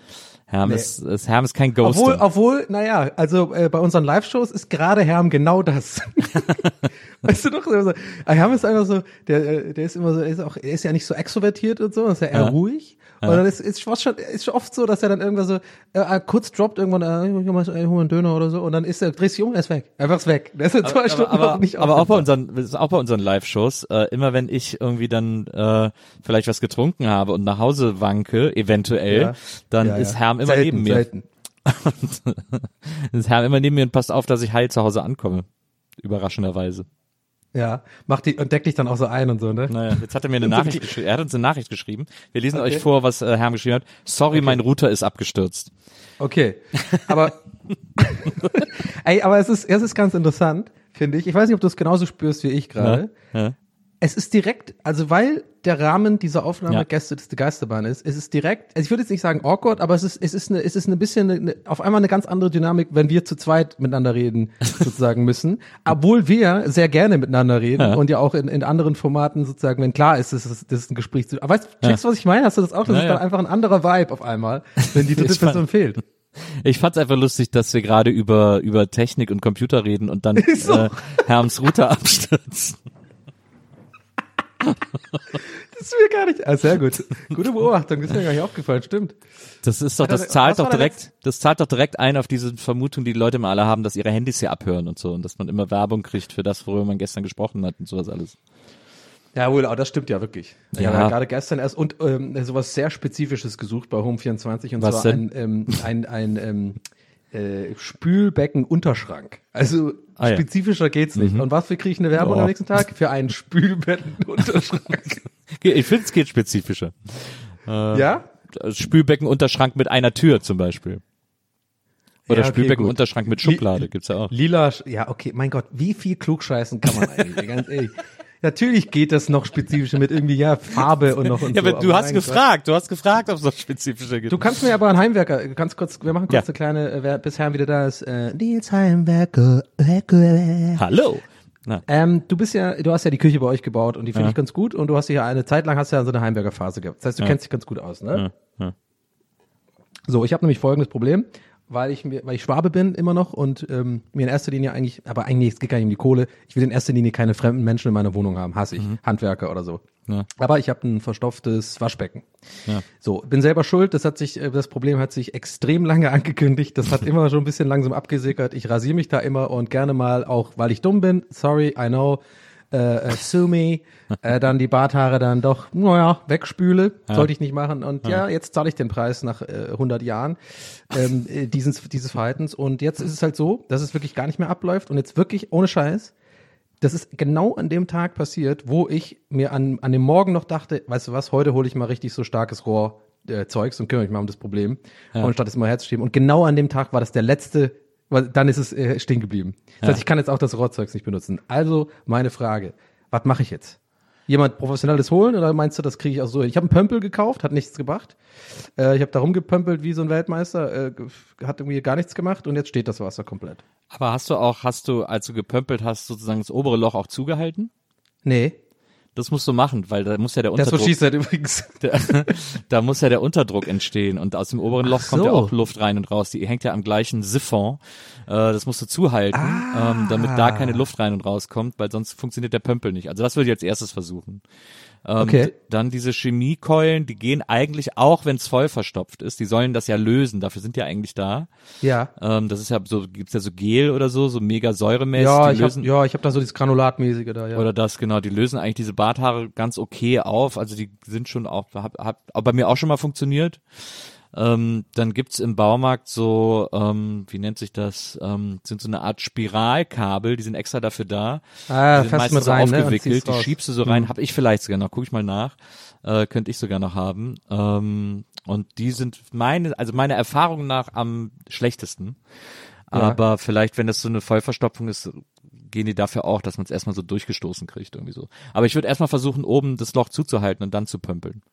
Herm Nee. ist, ist, Herm ist kein Ghoster. Obwohl, obwohl, naja, also äh, bei unseren Live-Shows ist gerade Herm genau das. (laughs) weißt du doch, so, Herm ist einfach so, der, äh, der ist immer so, er ist auch, er ist ja nicht so extrovertiert und so, ist ja eher Ja. ruhig. Und dann ist, ist, schon, ist oft so, dass er dann irgendwann so äh, äh, kurz droppt irgendwann, äh, ich mal einen Döner oder so, und dann ist er, drehst dich um, er ist weg. Einfach ist weg. Der ist in zwei Stunden aber, noch nicht aber auch bei unseren, ist auch bei unseren Live-Shows, äh, immer wenn ich irgendwie dann äh, vielleicht was getrunken habe und nach Hause wanke, eventuell, Ja. dann Ja, ist ja. Herm immer selten, neben mir. Selten. (laughs) ist Herm immer neben mir und passt auf, dass ich heil zu Hause ankomme. Überraschenderweise. Ja, macht die und deckt dich dann auch so ein und so, ne? Naja, jetzt hat er mir eine (laughs) Nachricht geschrieben. Er hat uns eine Nachricht geschrieben. Wir lesen Okay. euch vor, was äh, Herm geschrieben hat. Sorry, mein Router ist abgestürzt. Okay, aber (laughs) (laughs) ey, aber es ist es ist ganz interessant, finde ich. Ich weiß nicht, ob du es genauso spürst wie ich gerade. Ja. Es ist direkt, also weil der Rahmen dieser Aufnahme Ja. Gäste des Geisterbahn ist, es ist direkt, also ich würde jetzt nicht sagen awkward, aber es ist es ist eine es ist ein bisschen eine, auf einmal eine ganz andere Dynamik, wenn wir zu zweit miteinander reden (laughs) sozusagen müssen, obwohl wir sehr gerne miteinander reden Ja. und ja auch in, in anderen Formaten sozusagen, wenn klar ist, das ist, das ist ein Gespräch. zu- Aber weißt du, checkst du, was ich meine? Hast du das auch? Das Ja, ist ja. dann einfach ein anderer Vibe auf einmal, wenn die (laughs) dritte Ich fand- Person fehlt. Ich fand's einfach lustig, dass wir gerade über über Technik und Computer reden und dann (laughs) so. äh, Herms Router abstürzt. Das ist mir gar nicht. Ah, sehr gut. Gute Beobachtung, das ist mir gar nicht aufgefallen, stimmt. Das ist doch, das zahlt doch direkt, das zahlt doch direkt ein auf diese Vermutung, die die Leute immer alle haben, dass ihre Handys hier abhören und so und dass man immer Werbung kriegt für das, worüber man gestern gesprochen hat und sowas alles. Ja, wohl, aber das stimmt ja wirklich. Ich Ja. habe ja gerade gestern erst und ähm, sowas sehr Spezifisches gesucht bei Home24 und Was zwar denn? ein, ähm, ein, ein ähm, äh, Spülbecken-Unterschrank. Also Ah, ja. spezifischer geht's nicht. Und was für kriege ich eine Werbung Ja. am nächsten Tag? Für einen Spülbecken-Unterschrank. (laughs) Ich finde, es geht spezifischer. ja? Spülbecken Unterschrank mit einer Tür zum Beispiel. Oder Ja, okay, Spülbecken gut. Unterschrank mit Li- Schublade gibt's ja auch. Lila, ja, okay, mein Gott, wie viel klugscheißen kann man eigentlich? Ganz ehrlich. Natürlich geht das noch spezifischer mit irgendwie, ja, Farbe und noch und Ja, so. aber du hast gefragt, du hast gefragt, ob es noch spezifischer gibt. Du kannst mir aber einen Heimwerker, ganz kurz, wir machen kurz Ja. eine kleine, äh, wer bis Herrn wieder da ist, äh, Nils Heimwerker. Werker. Hallo. Ähm, du bist ja, du hast ja die Küche bei euch gebaut und die finde Ja. ich ganz gut und du hast ja eine Zeit lang hast ja so eine Heimwerkerphase gehabt. Das heißt, du kennst dich ganz gut aus, ne? ja. So, ich habe nämlich folgendes Problem. Weil ich mir, weil ich Schwabe bin immer noch und ähm, mir in erster Linie eigentlich, aber eigentlich es geht gar nicht um die Kohle. Ich will in erster Linie keine fremden Menschen in meiner Wohnung haben, hasse ich, Handwerker oder so. Ja. Aber ich habe ein verstopftes Waschbecken. Ja. So, bin selber schuld. Das hat sich, äh, das Problem hat sich extrem lange (laughs) angekündigt. Das hat immer schon ein bisschen langsam abgesickert. Ich rasiere mich da immer und gerne mal auch, weil ich dumm bin. Sorry, I know. Äh, äh, sue me. Äh, dann die Barthaare dann doch, naja, wegspüle. Sollte ich nicht machen. Und ja, jetzt zahle ich den Preis nach äh, 100 Jahren ähm, äh, dieses, dieses Verhaltens. Und jetzt ist es halt so, dass es wirklich gar nicht mehr abläuft. Und jetzt wirklich ohne Scheiß. Das ist genau an dem Tag passiert, wo ich mir an, an dem Morgen noch dachte, weißt du was, heute hole ich mal richtig so starkes Rohr äh, Zeugs und kümmere mich mal um das Problem, und statt es mal herzuschieben. Und genau an dem Tag war das der letzte, weil dann ist es äh, stehen geblieben. Das heißt, ich kann jetzt auch das Rohrzeugs nicht benutzen. Also meine Frage, was mache ich jetzt? Jemand professionelles holen oder meinst du, das kriege ich auch so hin? Ich habe einen Pömpel gekauft, hat nichts gebracht. Äh, ich habe da rumgepömpelt wie so ein Weltmeister, äh, hat irgendwie gar nichts gemacht und jetzt steht das Wasser komplett. Aber hast du auch, hast du, als du gepömpelt hast, sozusagen das obere Loch auch zugehalten? Nee, Das musst du machen, weil da muss ja der das Unterdruck, what she said übrigens. (laughs) der, da muss ja der Unterdruck entstehen und aus dem oberen Loch Ach kommt ja so. auch Luft rein und raus. Die hängt ja am gleichen Siphon. Äh, das musst du zuhalten, ähm, damit da keine Luft rein und raus kommt, weil sonst funktioniert der Pömpel nicht. Also das würde ich als erstes versuchen. Ähm, Okay. Dann diese Chemiekeulen, die gehen eigentlich auch, wenn es voll verstopft ist. Die sollen das ja lösen. Dafür sind die eigentlich da. Ja. Ähm, das ist ja so, gibt's ja so Gel oder so, so mega säuremäßig. Ja, ich hab, lösen, ja, ich habe da so dieses Granulatmäßige da, ja. Oder das, genau, die lösen eigentlich diese Barthaare ganz okay auf. Also die sind schon auch, hab, hab auch bei mir auch schon mal funktioniert. Ähm, dann gibt's im Baumarkt so, ähm, wie nennt sich das, ähm, sind so eine Art Spiralkabel, die sind extra dafür da. Ah, die sind meistens so rein, ne, aufgewickelt, ziehst die raus. schiebst du so rein, hab ich vielleicht sogar noch, guck ich mal nach, äh, könnte ich sogar noch haben. Ähm, und die sind meine, also meine Erfahrung nach am schlechtesten. Aber vielleicht, wenn das so eine Vollverstopfung ist, gehen die dafür auch, dass man es erstmal so durchgestoßen kriegt, irgendwie so. Aber ich würde erstmal versuchen, oben das Loch zuzuhalten und dann zu pömpeln.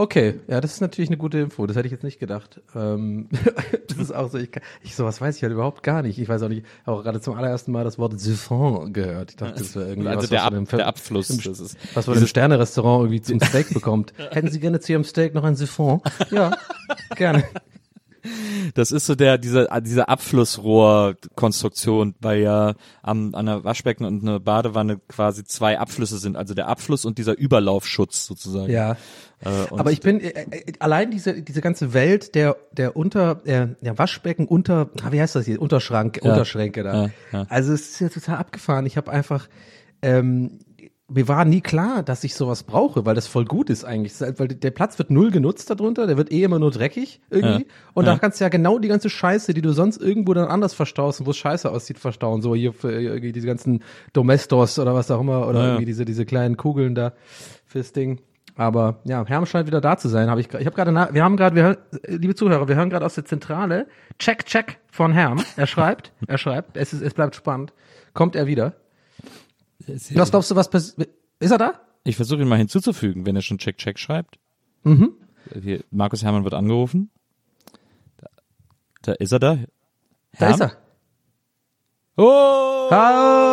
Okay, ja, das ist natürlich eine gute Info. Das hätte ich jetzt nicht gedacht. Ähm, (laughs) das ist auch so, ich, kann- ich sowas weiß ich halt überhaupt gar nicht. Ich weiß auch nicht, ich habe auch gerade zum allerersten Mal das Wort Siphon gehört. Ich dachte, das wäre irgendwie Also was, der, was Ab, im, der Abfluss, das ist, was man im Sterne-Restaurant irgendwie zum (laughs) Steak bekommt. Hätten Sie gerne zu Ihrem Steak noch ein Siphon? Ja, gerne. Das ist so der, diese, diese Abflussrohrkonstruktion, weil ja am, an der Waschbecken und einer Badewanne quasi zwei Abflüsse sind, also der Abfluss und dieser Überlaufschutz sozusagen. Ja. Äh, Aber ich bin äh, äh, allein diese diese ganze Welt der der unter äh, der Waschbecken unter ah, wie heißt das hier Unterschrank Ja. Unterschränke da. Ja, ja. Also es ist ja total abgefahren. Ich habe einfach ähm, mir war nie klar, dass ich sowas brauche, weil das voll gut ist eigentlich. Halt, Weil der Platz wird null genutzt darunter, der wird eh immer nur dreckig irgendwie. Ja. Und Ja. da kannst du ja genau die ganze Scheiße, die du sonst irgendwo dann anders verstaust und wo es scheiße aussieht, verstauen. So hier für irgendwie diese ganzen Domestos oder was auch immer oder Ja, irgendwie diese, diese kleinen Kugeln da fürs Ding. Aber ja, Herm scheint wieder da zu sein. Habe ich, ich habe gerade, wir haben gerade, wir hören, äh, liebe Zuhörer, wir hören gerade aus der Zentrale. Check, check von Herm. Er schreibt, er schreibt. Es ist, es bleibt spannend. Kommt er wieder? Was glaubst du, was passiert? Ist er da? Ich versuche ihn mal hinzuzufügen, wenn er schon Check Check schreibt. Mhm. Hier, Markus Hermann wird angerufen. Da, da ist er da. Da Herm? ist er. Oh! Hallo!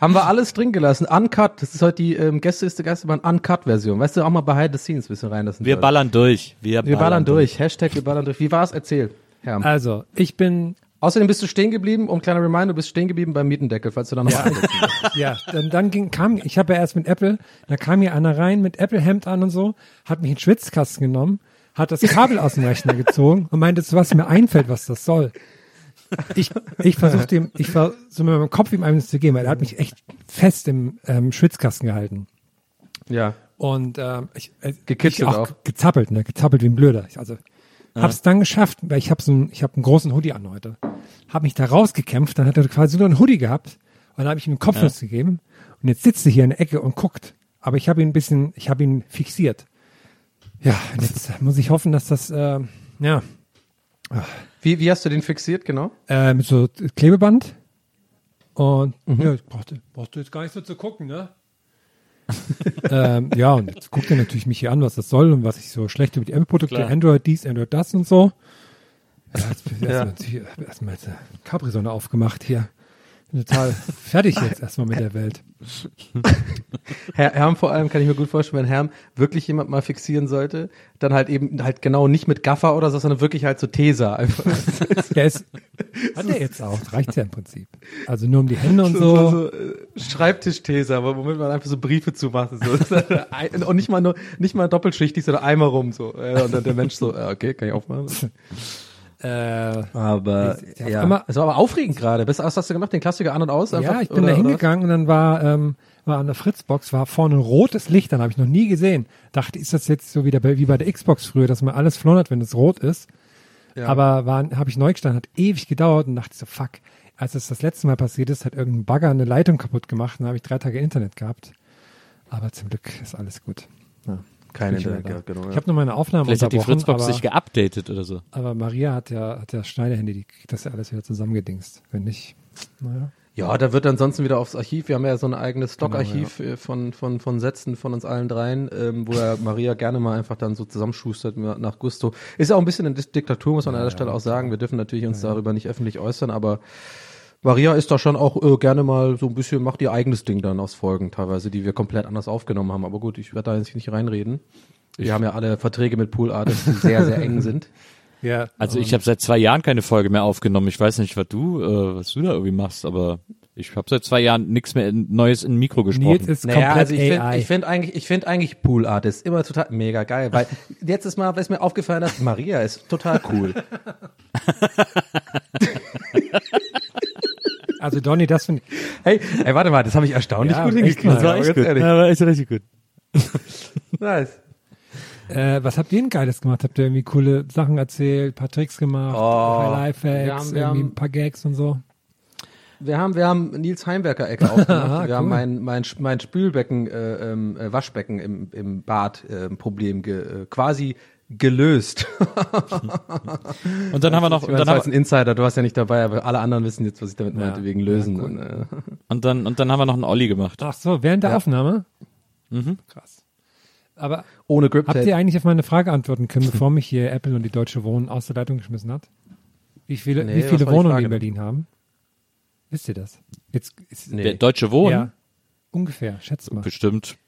Haben wir alles drin gelassen. Uncut. Das ist heute die ähm, Gäste ist der Geisterbahn Uncut-Version. Weißt du, auch mal behind the scenes ein bisschen reinlassen. Wir soll. ballern durch. Wir, wir ballern durch. Hashtag wir ballern durch. Wie war's? Erzähl, Herm. Also, ich bin, Außerdem bist du stehen geblieben, um kleiner Reminder, du bist stehen geblieben beim Mietendeckel, falls du da nochmal einsetzen willst. ja, dann, dann ging, kam, ich habe ja erst mit Apple, da kam hier einer rein mit Apple-Hemd an und so, hat mich in den Schwitzkasten genommen, hat das Kabel aus dem Rechner gezogen und meinte, so was mir einfällt, was das soll. Ich, ich versuchte ihm, ich versuche mit meinem Kopf ihm eines zu geben, weil er hat mich echt fest im ähm, Schwitzkasten gehalten. Ja. Und ähm, ich, äh, Gekitzelt ich auch. gezappelt, ne, gezappelt wie ein Blöder. Ich, also hab's dann geschafft, weil ich habe so einen, ich habe einen großen Hoodie an heute. Hab mich da rausgekämpft, dann hat er quasi nur einen Hoodie gehabt und dann habe ich ihm einen Kopfnuss gegeben und jetzt sitzt er hier in der Ecke und guckt. Aber ich habe ihn ein bisschen, ich habe ihn fixiert. Ja, und jetzt muss ich hoffen, dass das, äh, ja, Wie, wie hast du den fixiert, genau? äh, mit so Klebeband. Und ja, ich brauchte, brauchst du jetzt gar nicht so zu gucken, ne? (laughs) ähm, ja, und jetzt guckt er natürlich mich hier an, was das soll und was ich so schlecht über die Apple-Produkte, Klar. Android dies, Android das und so. Ja, jetzt Ja. erstmal natürlich erstmal jetzt eine Capri-Sonne aufgemacht hier. Bin total fertig jetzt erstmal mit der Welt. (laughs) Herr Herm vor allem kann ich mir gut vorstellen, wenn Herm wirklich jemand mal fixieren sollte, dann halt eben halt genau nicht mit Gaffer oder so, sondern wirklich halt so Tesa einfach. (laughs) Der ist, hat er jetzt auch, reicht ja im Prinzip. Also nur um die Hände und so, so. so, äh, Schreibtisch-Tesa, wo- womit man einfach so Briefe zumacht. So. (laughs) Ein- und nicht mal nur, nicht mal doppelschichtig, sondern einmal rum so. Äh, Und dann der Mensch so, äh, okay, kann ich aufmachen. Äh, Aber Ja, einmal- es war aber aufregend gerade. Was hast du gemacht? Den Klassiker an und aus? Einfach, ja, ich bin oder, da hingegangen und dann war, ähm, war an der Fritzbox, war vorne ein rotes Licht, dann habe ich noch nie gesehen. Dachte, ist das jetzt so wieder wie bei der Xbox früher, dass man alles flattert, wenn es rot ist. Ja. Aber war, habe ich neu gestanden, hat ewig gedauert und dachte so, fuck. Als es das letzte Mal passiert ist, hat irgendein Bagger eine Leitung kaputt gemacht und dann habe ich drei Tage Internet gehabt. Aber zum Glück ist alles gut. Ja, Keine Internet, ja, genau, Ich habe nur meine Aufnahme Vielleicht hat die Fritzbox aber, sich geupdatet oder so. aber Maria hat ja, hat ja Schneiderhandy, die kriegt das ja alles wieder zusammengedingst. Wenn nicht, naja. Ja, da wird ansonsten wieder aufs Archiv. Wir haben ja so ein eigenes Genau, Stockarchiv äh, von, von, von Sätzen von uns allen dreien, ähm, wo ja Maria gerne mal einfach dann so zusammenschustert nach Gusto. Ist ja auch ein bisschen eine Diktatur, muss man an der Stelle auch sagen. Wir dürfen natürlich uns darüber nicht öffentlich äußern, aber Maria ist da schon auch äh, gerne mal so ein bisschen, macht ihr eigenes Ding dann aus Folgen teilweise, die wir komplett anders aufgenommen haben. Aber gut, ich werde da jetzt nicht reinreden. Wir haben ja alle Verträge mit Pool Artists, die sehr, sehr eng sind. (laughs) Ja, Also ich habe seit zwei Jahren keine Folge mehr aufgenommen. Ich weiß nicht, was du, äh, was du da irgendwie machst, aber ich habe seit zwei Jahren nichts mehr in, Neues in Mikro gesprochen. Nils ist Naja, komplett also ich finde ich find eigentlich, ich finde eigentlich Pool Artist immer total mega geil, weil (laughs) jetzt ist mal, was mir aufgefallen ist, Maria ist total cool. (laughs) also Donny, das finde ich, Hey, ey, warte mal, das habe ich erstaunlich Ja, gut hingekriegt. das war echt gut. ehrlich. Ja, war echt richtig gut. (laughs) Nice. Äh, was habt ihr denn Geiles gemacht? Habt ihr irgendwie coole Sachen erzählt, paar Tricks gemacht, Oh, paar Lifehacks, wir haben- wir irgendwie haben- ein paar Gags und so? Wir haben, wir haben Nils Heimwerker Ecke (laughs) aufgemacht. Ah, wir haben cool. mein, mein, mein Spülbecken, äh, ähm, äh, Waschbecken im, im Bad äh, Problem ge, äh, quasi gelöst. (laughs) Und dann haben wir noch, ich meine, dann, das war jetzt ein Insider, du warst ja nicht dabei, aber alle anderen wissen jetzt, was ich damit Ja. meinte, wegen Lösen. und, äh, (laughs) und dann, und dann haben wir noch einen Olli gemacht. Ach so, während der Ja. Aufnahme? Mhm. Krass. Aber ohne Grip habt ihr eigentlich auf meine Frage antworten können, bevor mich hier Apple und die Deutsche Wohnen aus der Leitung geschmissen hat? Wie viele, Nee, wie viele Wohnungen die in? Berlin haben? Wisst ihr das? Jetzt ist, Nee. Der Deutsche Wohnen, ja, ungefähr, schätzt mal. bestimmt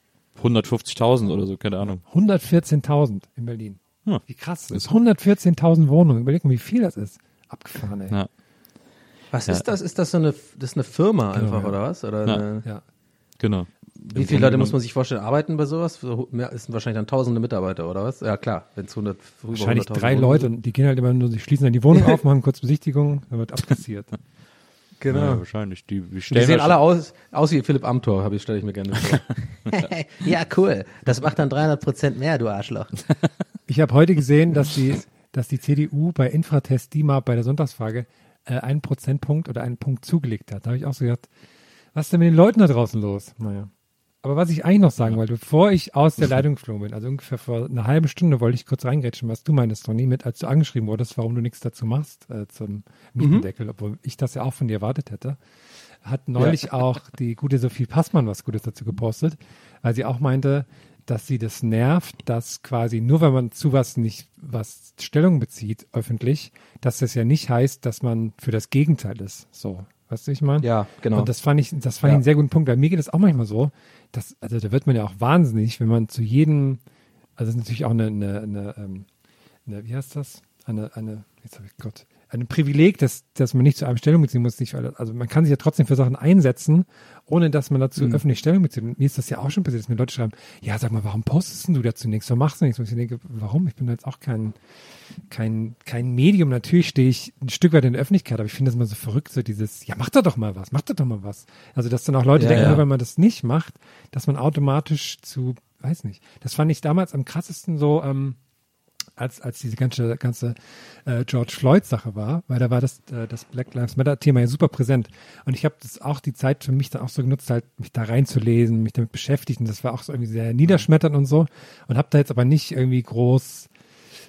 150.000 oder so, keine Ahnung. 114.000 in Berlin. Hm. Wie krass. Das ist 114.000 Wohnungen. Überleg mal, wie viel das ist. Abgefahren, ey. Ja. Was Ja. ist das? Ist das so eine, das ist eine Firma Genau, einfach, ja. oder was? Oder Ja. eine, Ja. Genau. wie viele Leute muss man sich vorstellen, arbeiten bei sowas? So, Mehr, es sind wahrscheinlich dann tausende Mitarbeiter, oder was? Ja, klar, wenn es 100, über Wahrscheinlich 100.000 drei Leute sind. und die gehen halt immer nur, die schließen dann die Wohnung (laughs) auf, machen kurz Besichtigung, dann wird abkassiert. (laughs) Genau. Ja, wahrscheinlich. Die, die sehen alle wahrscheinlich- aus, aus wie Philipp Amthor, habe ich, stelle ich mir gerne vor. (laughs) ja, cool. Das macht dann 300 Prozent mehr, du Arschloch. Ich habe heute gesehen, dass die, dass die CDU bei Infratest DIMAP bei der Sonntagsfrage äh, einen Prozentpunkt oder einen Punkt zugelegt hat. Da habe ich auch so gedacht, was ist denn mit den Leuten da draußen los? Naja. Aber was ich eigentlich noch sagen wollte, bevor ich aus der Leitung geflogen bin, also ungefähr vor einer halben Stunde wollte ich kurz reingrätschen, was du meinst, Tony, mit, als du angeschrieben wurdest, warum du nichts dazu machst äh, zum Mietendeckel, obwohl ich das ja auch von dir erwartet hätte, hat neulich auch die gute Sophie Passmann was Gutes dazu gepostet, weil sie auch meinte, dass sie das nervt, dass quasi nur wenn man zu was nicht was Stellung bezieht öffentlich, dass das ja nicht heißt, dass man für das Gegenteil ist. So, weißt du, ich meine? Ja, genau. Und das fand ich, das fand ich Ja. einen sehr guten Punkt, weil mir geht es auch manchmal so, dass, also da wird man ja auch wahnsinnig, wenn man zu jedem, also das ist natürlich auch eine, eine, eine, ähm, eine wie heißt das? Eine, eine, jetzt habe ich Gott, ein Privileg, dass, dass man nicht zu einem Stellung beziehen muss. Nicht, also man kann sich ja trotzdem für Sachen einsetzen, ohne dass man dazu Mhm. öffentlich Stellung bezieht. Mir ist das ja auch schon passiert, dass mir Leute schreiben, ja, sag mal, warum postest du dazu nichts? Warum machst du nichts? Und ich denke, warum? Ich bin jetzt auch kein, kein, kein Medium. Natürlich stehe ich ein Stück weit in der Öffentlichkeit, aber ich finde das immer so verrückt, so dieses, ja, mach da doch mal was, mach da doch mal was. Also, dass dann auch Leute Ja, denken, ja. nur wenn man das nicht macht, dass man automatisch zu, weiß nicht. Das fand ich damals am krassesten so, ähm, als, als diese ganze, ganze äh, George Floyd-Sache war, weil da war das, äh, das Black Lives Matter-Thema ja super präsent. Und ich habe das auch die Zeit für mich dann auch so genutzt, halt mich da reinzulesen, mich damit beschäftigt. Und das war auch so irgendwie sehr niederschmetternd und so. Und habe da jetzt aber nicht irgendwie groß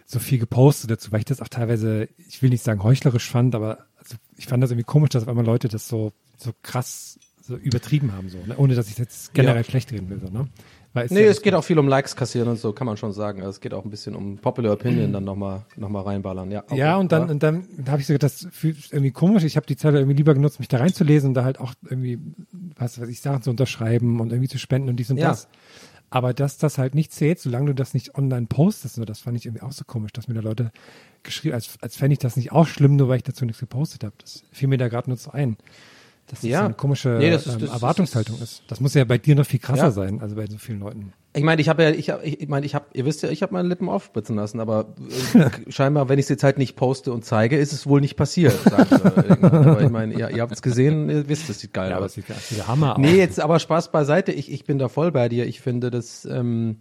so viel gepostet dazu, weil ich das auch teilweise, ich will nicht sagen heuchlerisch fand, aber also ich fand das irgendwie komisch, dass auf einmal Leute das so, so krass so übertrieben haben, so, ne? ohne dass ich jetzt generell schlecht reden will. So, ne? Weil es Nee, ja- es geht auch viel um Likes kassieren und so, kann man schon sagen. Also es geht auch ein bisschen um Popular Opinion dann nochmal noch mal reinballern. Ja, auch Ja, und dann, und dann habe ich so gedacht, das fühlt irgendwie komisch. Ich habe die Zeit irgendwie lieber genutzt, mich da reinzulesen und da halt auch irgendwie, was weiß ich, Sachen zu unterschreiben und irgendwie zu spenden und dies und Ja. das. Aber dass das halt nicht zählt, solange du das nicht online postest, so, das fand ich irgendwie auch so komisch, dass mir da Leute geschrieben, als, als fände ich das nicht auch schlimm, nur weil ich dazu nichts gepostet habe. Das fiel mir da gerade nur so ein. Dass das Ja. so eine komische Nee, das ist- ähm, das Erwartungshaltung ist. Das muss ja bei dir noch viel krasser Ja. sein, also bei so vielen Leuten. Ich meine, ich habe ja, ich, hab, ich, meine, ich habe, ihr wisst ja, ich habe meine Lippen aufspritzen lassen, aber äh, (laughs) scheinbar, wenn ich es jetzt halt nicht poste und zeige, ist es wohl nicht passiert. Aber ich meine, ihr, ihr habt es gesehen, ihr wisst, es sieht geil Ja, aber aus. es sieht ja Hammer Nee, aus. jetzt aber Spaß beiseite. Ich, ich bin da voll bei dir. Ich finde das, ähm,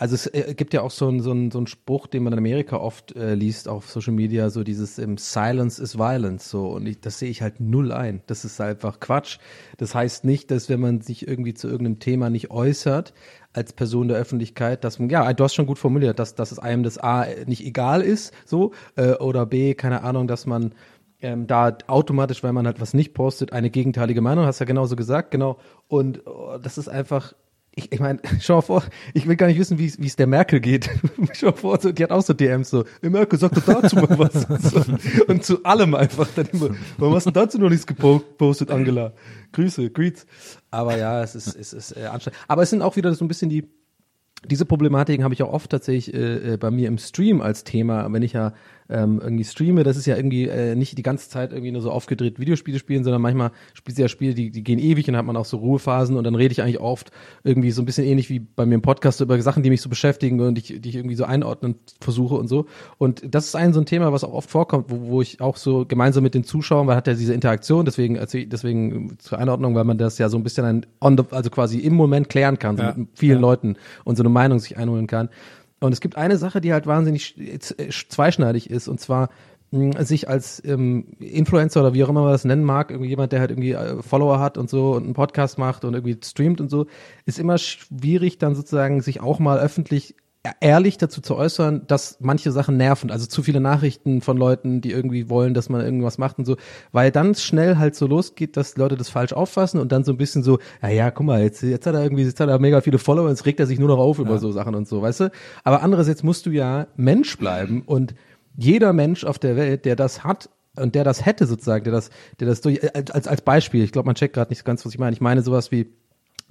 also es äh, gibt ja auch so einen so einen- so einen Spruch, den man in Amerika oft äh, liest auf Social Media, so dieses ähm, Silence is Violence. So und ich, das sehe ich halt null ein. Das ist einfach Quatsch. Das heißt nicht, dass wenn man sich irgendwie zu irgendeinem Thema nicht äußert als Person der Öffentlichkeit, dass man, ja, du hast schon gut formuliert, dass, dass es einem das A nicht egal ist, so, äh, oder B, keine Ahnung, dass man ähm, da automatisch, weil man halt was nicht postet, eine gegenteilige Meinung, hast ja genauso gesagt, genau. Und oh, das ist einfach, ich, ich meine, (laughs) schau mal vor, ich will gar nicht wissen, wie es der Merkel geht. (laughs) schau mal vor, so, die hat auch so DMs so, "Ey, Merkel, sag doch dazu mal was. (laughs) so. Und zu allem einfach dann immer, warum hast du dazu noch nichts gepo- gepostet, Angela? Grüße, Greets. Aber ja, es ist, es ist äh, anstrengend. Aber es sind auch wieder so ein bisschen die, diese Problematiken habe ich auch oft tatsächlich äh, äh, bei mir im Stream als Thema, wenn ich ja ähm, irgendwie streame, das ist ja irgendwie äh, nicht die ganze Zeit irgendwie nur so aufgedreht Videospiele spielen, sondern manchmal spielt sie ja Spiele, die, die gehen ewig und dann hat man auch so Ruhephasen und dann rede ich eigentlich oft irgendwie so ein bisschen ähnlich wie bei mir im Podcast über Sachen, die mich so beschäftigen und ich, die ich irgendwie so einordnen versuche und so. Und das ist ein so ein Thema, was auch oft vorkommt, wo, wo ich auch so gemeinsam mit den Zuschauern, weil hat ja diese Interaktion, deswegen deswegen zur Einordnung, weil man das ja so ein bisschen ein on the, also quasi im Moment klären kann, so Ja. mit vielen Ja. Leuten und so eine Meinung sich einholen kann. Und es gibt eine Sache, die halt wahnsinnig sch- äh, zweischneidig ist, und zwar mh, sich als ähm, Influencer oder wie auch immer man das nennen mag, irgendwie jemand, der halt irgendwie äh, Follower hat und so und einen Podcast macht und irgendwie streamt und so, ist immer schwierig dann sozusagen sich auch mal öffentlich ehrlich dazu zu äußern, dass manche Sachen nerven, also zu viele Nachrichten von Leuten, die irgendwie wollen, dass man irgendwas macht und so, weil dann schnell halt so losgeht, dass Leute das falsch auffassen und dann so ein bisschen so, ja, ja, guck mal, jetzt, jetzt hat er irgendwie, jetzt hat er mega viele Follower, jetzt regt er sich nur noch auf über so Sachen und so, weißt du? Aber andererseits musst du ja Mensch bleiben und jeder Mensch auf der Welt, der das hat und der das hätte sozusagen, der das, der das durch, als, als Beispiel, ich glaube, man checkt gerade nicht ganz, was ich meine. Ich meine sowas wie,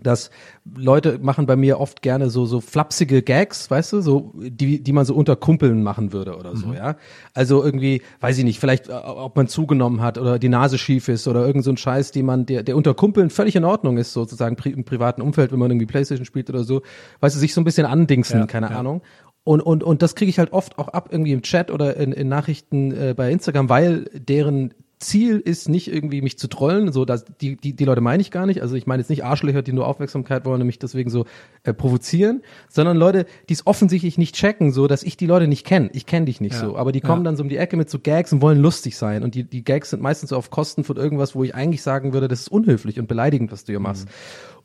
dass Leute machen bei mir oft gerne so so flapsige Gags, weißt du, so die die man so unter Kumpeln machen würde oder so, ja. Also irgendwie, weiß ich nicht, vielleicht äh, ob man zugenommen hat oder die Nase schief ist oder irgend so ein Scheiß, die man der der unter Kumpeln völlig in Ordnung ist, sozusagen pri im privaten Umfeld, wenn man irgendwie Playstation spielt oder so, weißt du, sich so ein bisschen andingsen, Ja, keine ja. Ahnung. Und, und, und das kriege ich halt oft auch ab irgendwie im Chat oder in, in Nachrichten äh, bei Instagram, weil deren Ziel ist nicht irgendwie mich zu trollen, so dass die, die, die Leute meine ich gar nicht. Also ich meine jetzt nicht Arschlöcher, die nur Aufmerksamkeit wollen und mich deswegen so äh, provozieren, sondern Leute, die es offensichtlich nicht checken, so dass ich die Leute nicht kenne. Ich kenne dich nicht Ja. so. Aber die kommen Ja. dann so um die Ecke mit so Gags und wollen lustig sein. Und die, die Gags sind meistens so auf Kosten von irgendwas, wo ich eigentlich sagen würde, das ist unhöflich und beleidigend, was du hier machst.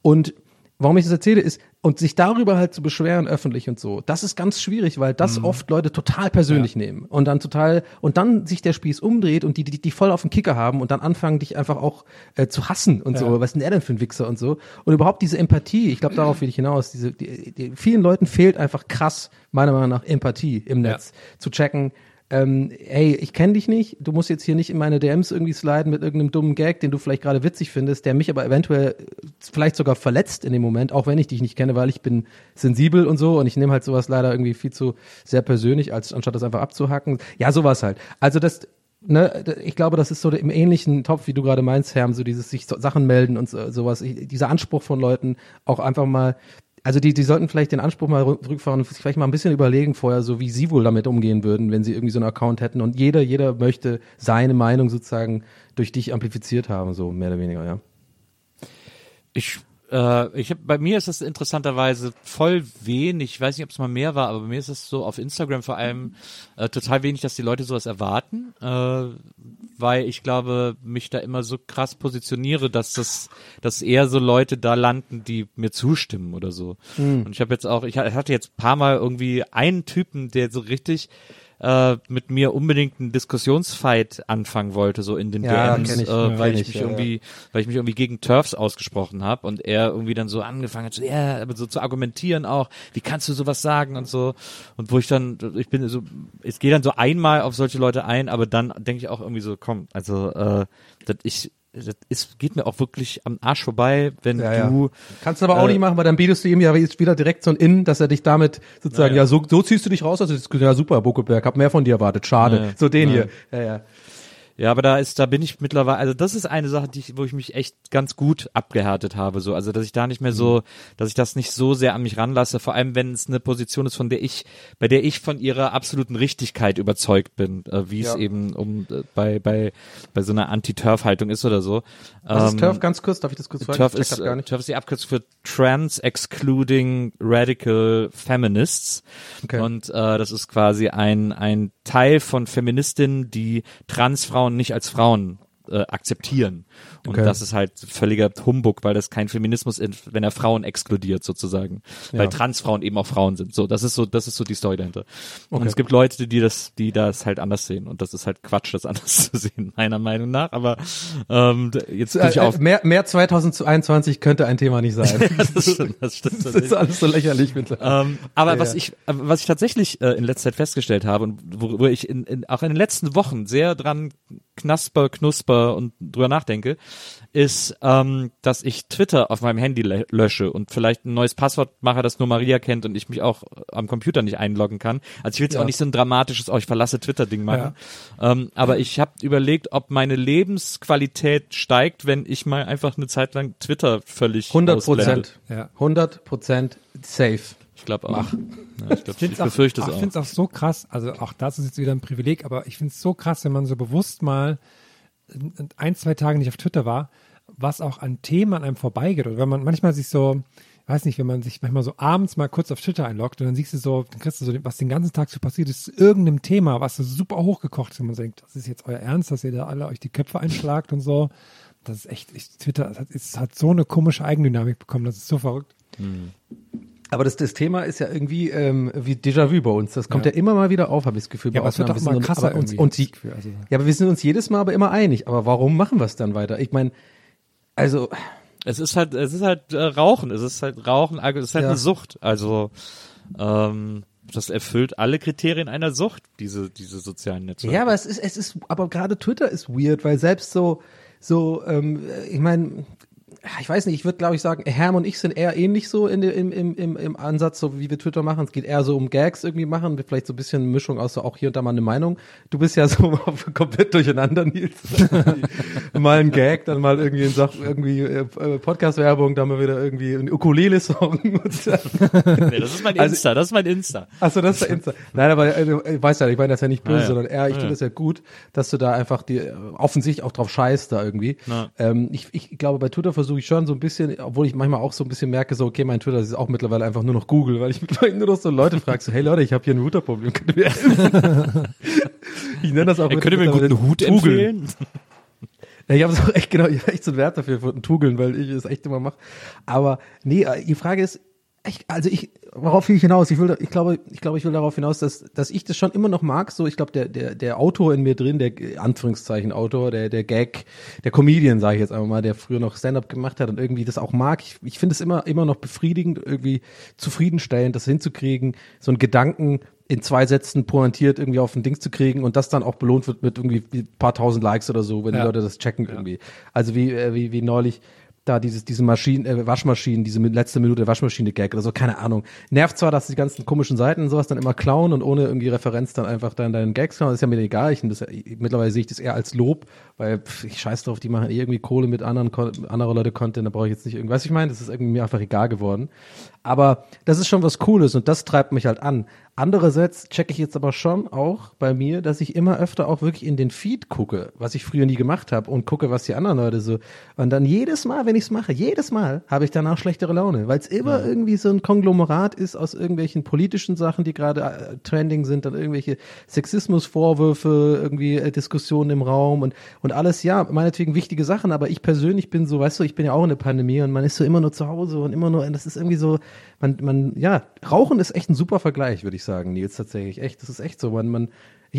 Und Warum ich das erzähle, ist, und sich darüber halt zu beschweren öffentlich und so, das ist ganz schwierig, weil das oft Leute total persönlich nehmen und dann total, und dann sich der Spieß umdreht und die, die, die voll auf den Kicker haben und dann anfangen, dich einfach auch äh, zu hassen und so, was ist denn er denn für ein Wichser und so. Und überhaupt diese Empathie, ich glaube, darauf will ich hinaus, diese, die, die, vielen Leuten fehlt einfach krass, meiner Meinung nach, Empathie im Netz, zu checken, ähm, hey, ich kenne dich nicht, du musst jetzt hier nicht in meine DMs irgendwie sliden mit irgendeinem dummen Gag, den du vielleicht gerade witzig findest, der mich aber eventuell äh, vielleicht sogar verletzt in dem Moment, auch wenn ich dich nicht kenne, weil ich bin sensibel und so und ich nehme halt sowas leider irgendwie viel zu sehr persönlich, als anstatt das einfach abzuhacken. Ja, sowas halt. Also das Ne, ich glaube, das ist so im ähnlichen Topf, wie du gerade meinst, Herm, so dieses sich Sachen melden und so, sowas. Ich, dieser Anspruch von Leuten, auch einfach mal, also die, die sollten vielleicht den Anspruch mal rü- zurückfahren und vielleicht mal ein bisschen überlegen vorher, so wie sie wohl damit umgehen würden, wenn sie irgendwie so einen Account hätten. Und jeder, jeder möchte seine Meinung sozusagen durch dich amplifiziert haben, so mehr oder weniger, ja. Ich, äh, ich hab, bei mir ist es interessanterweise voll wenig. Ich weiß nicht, ob es mal mehr war, aber bei mir ist es so auf Instagram vor allem äh, total wenig, dass die Leute sowas erwarten, äh, weil ich glaube, mich da immer so krass positioniere, dass das, dass eher so Leute da landen, die mir zustimmen oder so. Und ich habe jetzt auch, ich hatte jetzt ein paar Mal irgendwie einen Typen, der so richtig äh, mit mir unbedingt einen Diskussionsfight anfangen wollte, so in den Ja, DMs, ich, äh, ja, weil ich ich, mich ja, irgendwie, weil ich mich irgendwie gegen Turfs ausgesprochen habe und er irgendwie dann so angefangen hat, so, ja, aber so zu argumentieren auch, wie kannst du sowas sagen und so. Und wo ich dann, ich bin so, ich gehe dann so einmal auf solche Leute ein, aber dann denke ich auch irgendwie so, komm, also äh, ich das ist, geht mir auch wirklich am Arsch vorbei, wenn Ja, ja. du Kannst du aber auch Äh, nicht machen, weil dann bietest du ihm ja jetzt wieder direkt so ein In, dass er dich damit sozusagen, Ja, ja, ja. so, so ziehst du dich raus, also ja super, Buckelberg, hab mehr von dir erwartet, schade. Ja, ja. So den Ja. hier. Ja, ja. Ja, aber da ist, da bin ich mittlerweile, also das ist eine Sache, die ich, wo ich mich echt ganz gut abgehärtet habe, so, also dass ich da nicht mehr so, dass ich das nicht so sehr an mich ranlasse, vor allem wenn es eine Position ist, von der ich, bei der ich von ihrer absoluten Richtigkeit überzeugt bin, äh, wie es Ja. eben um äh, bei bei bei so einer Anti-Turf-Haltung ist oder so. Was ist Ähm, Turf ganz kurz? Darf ich das kurz fragen? Turf ist, äh. Turf ist die Abkürzung für Trans Excluding Radical Feminists. Okay. Und äh, das ist quasi ein, ein Teil von Feministinnen, die Transfrauen nicht als Frauen äh, akzeptieren. Und Okay. das ist halt völliger Humbug, weil das kein Feminismus ist, wenn er Frauen exkludiert sozusagen. Weil Transfrauen eben auch Frauen sind. So, das ist so, das ist so die Story dahinter. Und Okay. es gibt Leute, die das, die das halt anders sehen. Und das ist halt Quatsch, das (laughs) anders zu sehen, meiner Meinung nach. Aber ähm, jetzt bin ich Äh, auf. äh, mehr, mehr 2021 könnte ein Thema nicht sein. (laughs) das stimmt, das (laughs) stimmt. das ist alles so lächerlich mittlerweile. Ähm, aber Ja, was ja. ich, äh, was ich tatsächlich äh, in letzter Zeit festgestellt habe und wo, wo ich in, in, auch in den letzten Wochen sehr dran knasper, knusper und drüber nachdenke, ist, ähm, dass ich Twitter auf meinem Handy lö- lösche und vielleicht ein neues Passwort mache, das nur Maria kennt und ich mich auch äh, am Computer nicht einloggen kann. Also ich will jetzt Ja. auch nicht so ein dramatisches, oh, ich verlasse Twitter-Ding machen. Ähm, aber ich habe überlegt, ob meine Lebensqualität steigt, wenn ich mal einfach eine Zeit lang Twitter völlig 100 ausblende. Prozent. Ja. 100 Prozent safe. Ich glaube auch. Ja, ich, glaub, ich auch- befürchte es ach, Ich auch. finde es auch so krass, also auch das ist jetzt wieder ein Privileg, aber ich finde es so krass, wenn man so bewusst mal ein, ein, zwei Tage nicht auf Twitter war, was auch an Themen an einem vorbeigeht. Oder wenn man manchmal sich so, weiß nicht, wenn man sich manchmal so abends mal kurz auf Twitter einloggt und dann siehst du so, dann kriegst du so, was den ganzen Tag so passiert ist, irgendeinem Thema, was so super hochgekocht ist, und man denkt, das ist jetzt euer Ernst, dass ihr da alle euch die Köpfe einschlagt und so. Das ist echt, ich, Twitter es hat, es hat so eine komische Eigendynamik bekommen, das ist so verrückt. Aber das, das Thema ist ja irgendwie ähm, wie Déjà-vu bei uns. Das kommt ja, Ja. immer mal wieder auf, habe ich das Gefühl. Ja, aber es wird mal sind krasser uns, und die, Gefühl, also- Ja, aber wir sind uns jedes Mal aber immer einig. Aber warum machen wir es dann weiter? Ich meine, also Es ist halt, es ist halt äh, Rauchen. Es ist halt Rauchen. also Es ist halt Ja. eine Sucht. Also ähm, das erfüllt alle Kriterien einer Sucht. Diese diese sozialen Netzwerke. Ja, aber es ist, es ist, aber gerade Twitter ist weird, weil selbst so, so, ähm, ich meine, ich weiß nicht, ich würde glaube ich sagen, Herm und ich sind eher ähnlich so in, im, im, im, im Ansatz, so wie wir Twitter machen. Es geht eher so um Gags irgendwie machen, vielleicht so ein bisschen Mischung aus so auch hier und da mal eine Meinung. Du bist ja so (laughs) komplett durcheinander, Nils. (laughs) mal ein Gag, dann mal irgendwie in Sachen, irgendwie äh, Podcast-Werbung, dann mal wieder irgendwie ein Ukulele-Song. (laughs) nee, das ist mein Also- Insta. das ist mein Insta. Achso, das ist der Insta. Nein, aber äh, du äh, weißt ja, ich meine das ja nicht böse, Ah, ja. sondern eher, ich Ah, finde ja. das ja gut, dass du da einfach die äh, offensichtlich auch drauf scheißt da irgendwie. Ähm, ich, ich glaube, bei Twitter versuche ich schon so ein bisschen, obwohl ich manchmal auch so ein bisschen merke, so, okay, mein Twitter ist auch mittlerweile einfach nur noch Google, weil ich (laughs) mittlerweile nur noch so Leute frage, so, hey Leute, ich habe hier ein Routerproblem, ich nenne das auch Ey, könnt ihr mir (laughs) einen guten Hut empfehlen? (laughs) Ja, ich habe auch echt genau, ich habe echt so einen Wert dafür von Tugeln, weil ich es echt immer mache. Aber nee, äh, die Frage ist, ich, also ich, worauf will ich hinaus? Ich will, ich glaube, ich glaube, ich will darauf hinaus, dass, dass ich das schon immer noch mag. So, ich glaube, der, der, der Autor in mir drin, der Anführungszeichen Autor, der, der Gag, der Comedian, sage ich jetzt einfach mal, der früher noch Stand-up gemacht hat und irgendwie das auch mag. Ich, ich finde es immer, immer noch befriedigend, irgendwie zufriedenstellend, das hinzukriegen, so einen Gedanken in zwei Sätzen pointiert irgendwie auf ein Ding zu kriegen und das dann auch belohnt wird mit irgendwie ein paar tausend Likes oder so, wenn die Ja. Leute das checken irgendwie. Also wie, äh, wie, wie neulich da dieses, diese Maschinen, äh, Waschmaschinen, diese letzte Minute Waschmaschine-Gag oder so, keine Ahnung. Nervt zwar, dass die ganzen komischen Seiten und sowas dann immer klauen und ohne irgendwie Referenz dann einfach dann deinen Gags klauen, das ist ja mir egal. Ich, das, mittlerweile sehe ich das eher als Lob, weil pff, ich scheiß drauf, die machen eh irgendwie Kohle mit anderen, anderer Leute Content, da brauche ich jetzt nicht irgendwas. Ich meine, das ist irgendwie mir einfach egal geworden. Aber das ist schon was Cooles und das treibt mich halt an. Andererseits checke ich jetzt aber schon auch bei mir, dass ich immer öfter auch wirklich in den Feed gucke, was ich früher nie gemacht habe und gucke, was die anderen Leute so. Und dann jedes Mal, wenn wenn ich es mache, jedes Mal habe ich danach schlechtere Laune, weil es immer irgendwie so ein Konglomerat ist aus irgendwelchen politischen Sachen, die gerade äh, trending sind, dann irgendwelche Sexismusvorwürfe, irgendwie äh, Diskussionen im Raum und, und alles, ja, meinetwegen wichtige Sachen, aber ich persönlich bin so, weißt du, ich bin ja auch in der Pandemie und man ist so immer nur zu Hause und immer nur, das ist irgendwie so, man, man, ja, Rauchen ist echt ein super Vergleich, würde ich sagen, Nils, tatsächlich, echt, das ist echt so, man, man,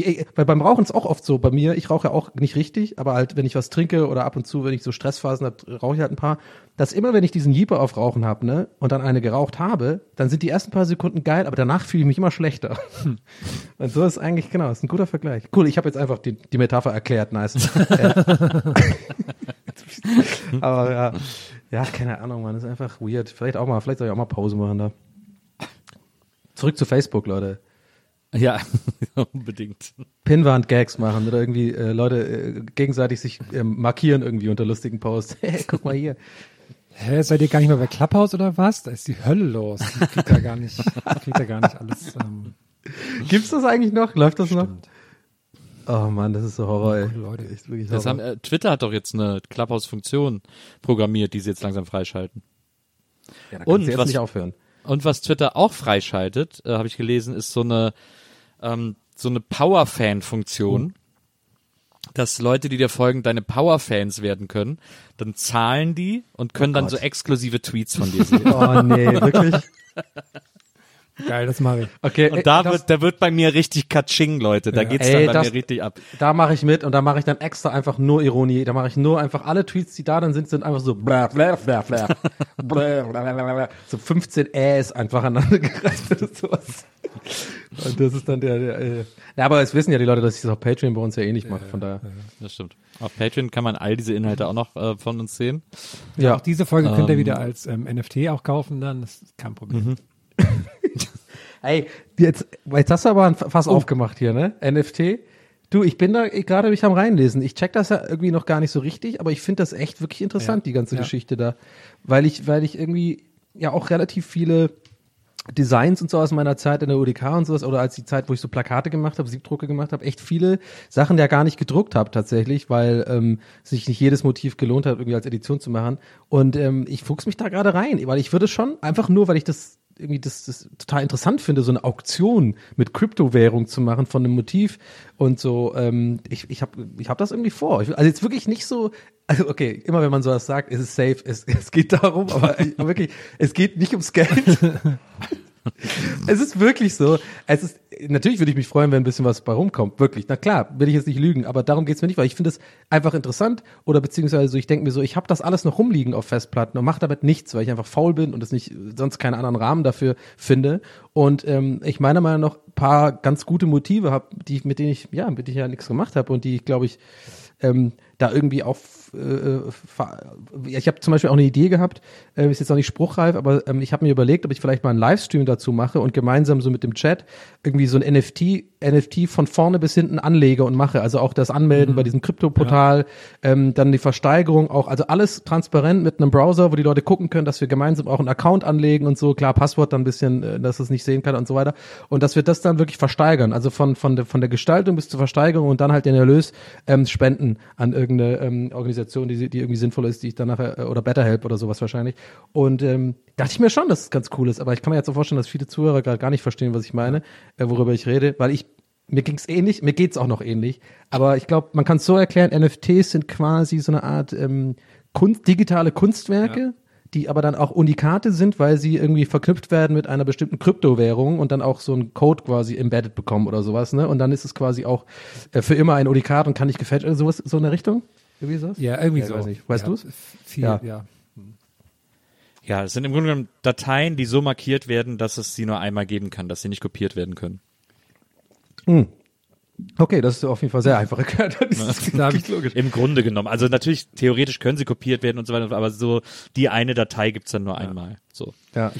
ich, weil beim Rauchen ist auch oft so bei mir, ich rauche ja auch nicht richtig, aber halt, wenn ich was trinke oder ab und zu, wenn ich so Stressphasen habe, rauche ich halt ein paar, dass immer, wenn ich diesen Jeeper auf Rauchen habe, ne, und dann eine geraucht habe, dann sind die ersten paar Sekunden geil, aber danach fühle ich mich immer schlechter. (laughs) Und so ist eigentlich, genau, ist ein guter Vergleich. Cool, ich habe jetzt einfach die, die Metapher erklärt, nice. (laughs) Aber ja, ja, keine Ahnung, man, ist einfach weird. Vielleicht auch mal, vielleicht soll ich auch mal Pause machen da. Zurück zu Facebook, Leute. Ja, (laughs) unbedingt. Pinwand-Gags machen oder irgendwie äh, Leute äh, gegenseitig sich ähm, markieren irgendwie unter lustigen Posts. (laughs) Hey, guck mal hier. Hä, seid ihr gar nicht mehr bei Clubhouse oder was? Da ist die Hölle los. Ich (laughs) krieg da gar nicht, ich krieg da gar nicht alles. Ähm, Gibt's das eigentlich noch? Läuft das noch? stimmt. Oh Mann, das ist so Horror, ey. Leute. Echt wirklich Das Horror. haben, äh, Twitter hat doch jetzt eine Clubhouse-Funktion programmiert, die sie jetzt langsam freischalten. ja, da kannst und du jetzt was- nicht aufhören. Und was Twitter auch freischaltet, äh, habe ich gelesen, ist so eine ähm, so eine Power-Fan-Funktion, dass Leute, die dir folgen, deine Power-Fans werden können. Dann zahlen die und können dann Gott. so exklusive Tweets von dir sehen. (laughs) Oh nee, wirklich. Geil, das mache ich. Okay, Und da ey, das, wird, da wird bei mir richtig Katsching, Leute. Da Ja. geht's Ey, dann bei das- mir richtig ab. da mache ich mit und da mache ich dann extra einfach nur Ironie. Da mache ich nur einfach alle Tweets, die da dann sind, sind einfach so bla bla bla. bla, (laughs) bla, bla, bla, bla. So 15 Äs einfach aneinander (laughs) gereicht oder sowas. Und das ist dann der, der äh, ja, aber es wissen ja die Leute, dass ich das auf Patreon bei uns ja eh nicht mache, von daher. Das stimmt. Auf Patreon kann man all diese Inhalte auch noch äh, von uns sehen. Ja. Auch diese Folge könnt ihr Ähm. wieder als ähm, NFT auch kaufen, dann das ist kein Problem. Mhm. (laughs) Ey, jetzt, jetzt hast du aber ein Fass aufgemacht hier, ne? NFT. Du, ich bin da gerade mich am reinlesen. Ich check das ja irgendwie noch gar nicht so richtig, aber ich finde das echt wirklich interessant, Ja, die ganze ja. Geschichte da. Weil ich, weil ich irgendwie ja auch relativ viele Designs und so aus meiner Zeit in der UDK und sowas oder als die Zeit, wo ich so Plakate gemacht habe, Siebdrucke gemacht habe, echt viele Sachen ja gar nicht gedruckt habe tatsächlich, weil ähm, sich nicht jedes Motiv gelohnt hat, irgendwie als Edition zu machen. Und ähm, ich fuchs mich da gerade rein, weil ich würde schon einfach nur, weil ich das irgendwie das, das total interessant finde, so eine Auktion mit Kryptowährung zu machen von einem Motiv und so. Ähm, ich ich habe ich hab das irgendwie vor. Also jetzt wirklich nicht so. Also okay, immer wenn man sowas sagt, ist es safe. Es, (laughs) es geht darum, aber ich- wirklich, es geht nicht ums Geld. (laughs) (laughs) Es ist wirklich so. Es ist, natürlich würde ich mich freuen, wenn ein bisschen was bei rumkommt. Wirklich. Na klar, will ich jetzt nicht lügen, aber darum geht's mir nicht, weil ich finde es einfach interessant oder beziehungsweise so, ich denke mir so, ich habe das alles noch rumliegen auf Festplatten und mache damit nichts, weil ich einfach faul bin und es nicht sonst keinen anderen Rahmen dafür finde. Und ähm, ich meiner Meinung nach paar ganz gute Motive habe, die mit denen ich, ja, mit denen ich ja nichts gemacht habe und die ich, glaube ich, ähm, da irgendwie auf äh, ja, ich habe zum Beispiel auch eine Idee gehabt, äh, ist jetzt noch nicht spruchreif, aber ähm, ich habe mir überlegt, ob ich vielleicht mal einen Livestream dazu mache und gemeinsam so mit dem Chat irgendwie so ein NFT, NFT von vorne bis hinten anlege und mache. Also auch das Anmelden bei diesem Krypto-Portal, ähm, dann die Versteigerung auch, also alles transparent mit einem Browser, wo die Leute gucken können, dass wir gemeinsam auch einen Account anlegen und so, klar, Passwort dann ein bisschen, äh, dass es nicht sehen kann und so weiter. Und dass wir das dann wirklich versteigern, also von, von, der, von der Gestaltung bis zur Versteigerung und dann halt den Erlös ähm, spenden an irgendeine ähm, Organisation, die, die irgendwie sinnvoll ist, die ich dann nachher, äh, oder BetterHelp oder sowas wahrscheinlich. Und ähm, dachte ich mir schon, dass es ganz cool ist, aber ich kann mir jetzt auch vorstellen, dass viele Zuhörer gerade gar nicht verstehen, was ich meine, äh, worüber ich rede, weil ich mir ging's ähnlich, mir geht's auch noch ähnlich, aber ich glaube, man kann es so erklären, NFTs sind quasi so eine Art ähm, Kunst, digitale Kunstwerke, die aber dann auch Unikate sind, weil sie irgendwie verknüpft werden mit einer bestimmten Kryptowährung und dann auch so einen Code quasi embedded bekommen oder sowas, ne? Und dann ist es quasi auch äh, für immer ein Unikat und kann nicht gefälscht oder sowas, so in der Richtung? Irgendwie sowas? Ja, irgendwie Ja, so. weiß nicht. Weißt ja, du's? Viel, Ja. ja. Ja, es sind im Grunde genommen Dateien, die so markiert werden, dass es sie nur einmal geben kann, dass sie nicht kopiert werden können. Okay, das ist auf jeden Fall sehr einfach (laughs) erklärt. Logisch. Im Grunde genommen. Also natürlich, theoretisch können sie kopiert werden und so weiter, aber so die eine Datei gibt's dann nur einmal. So. Ja.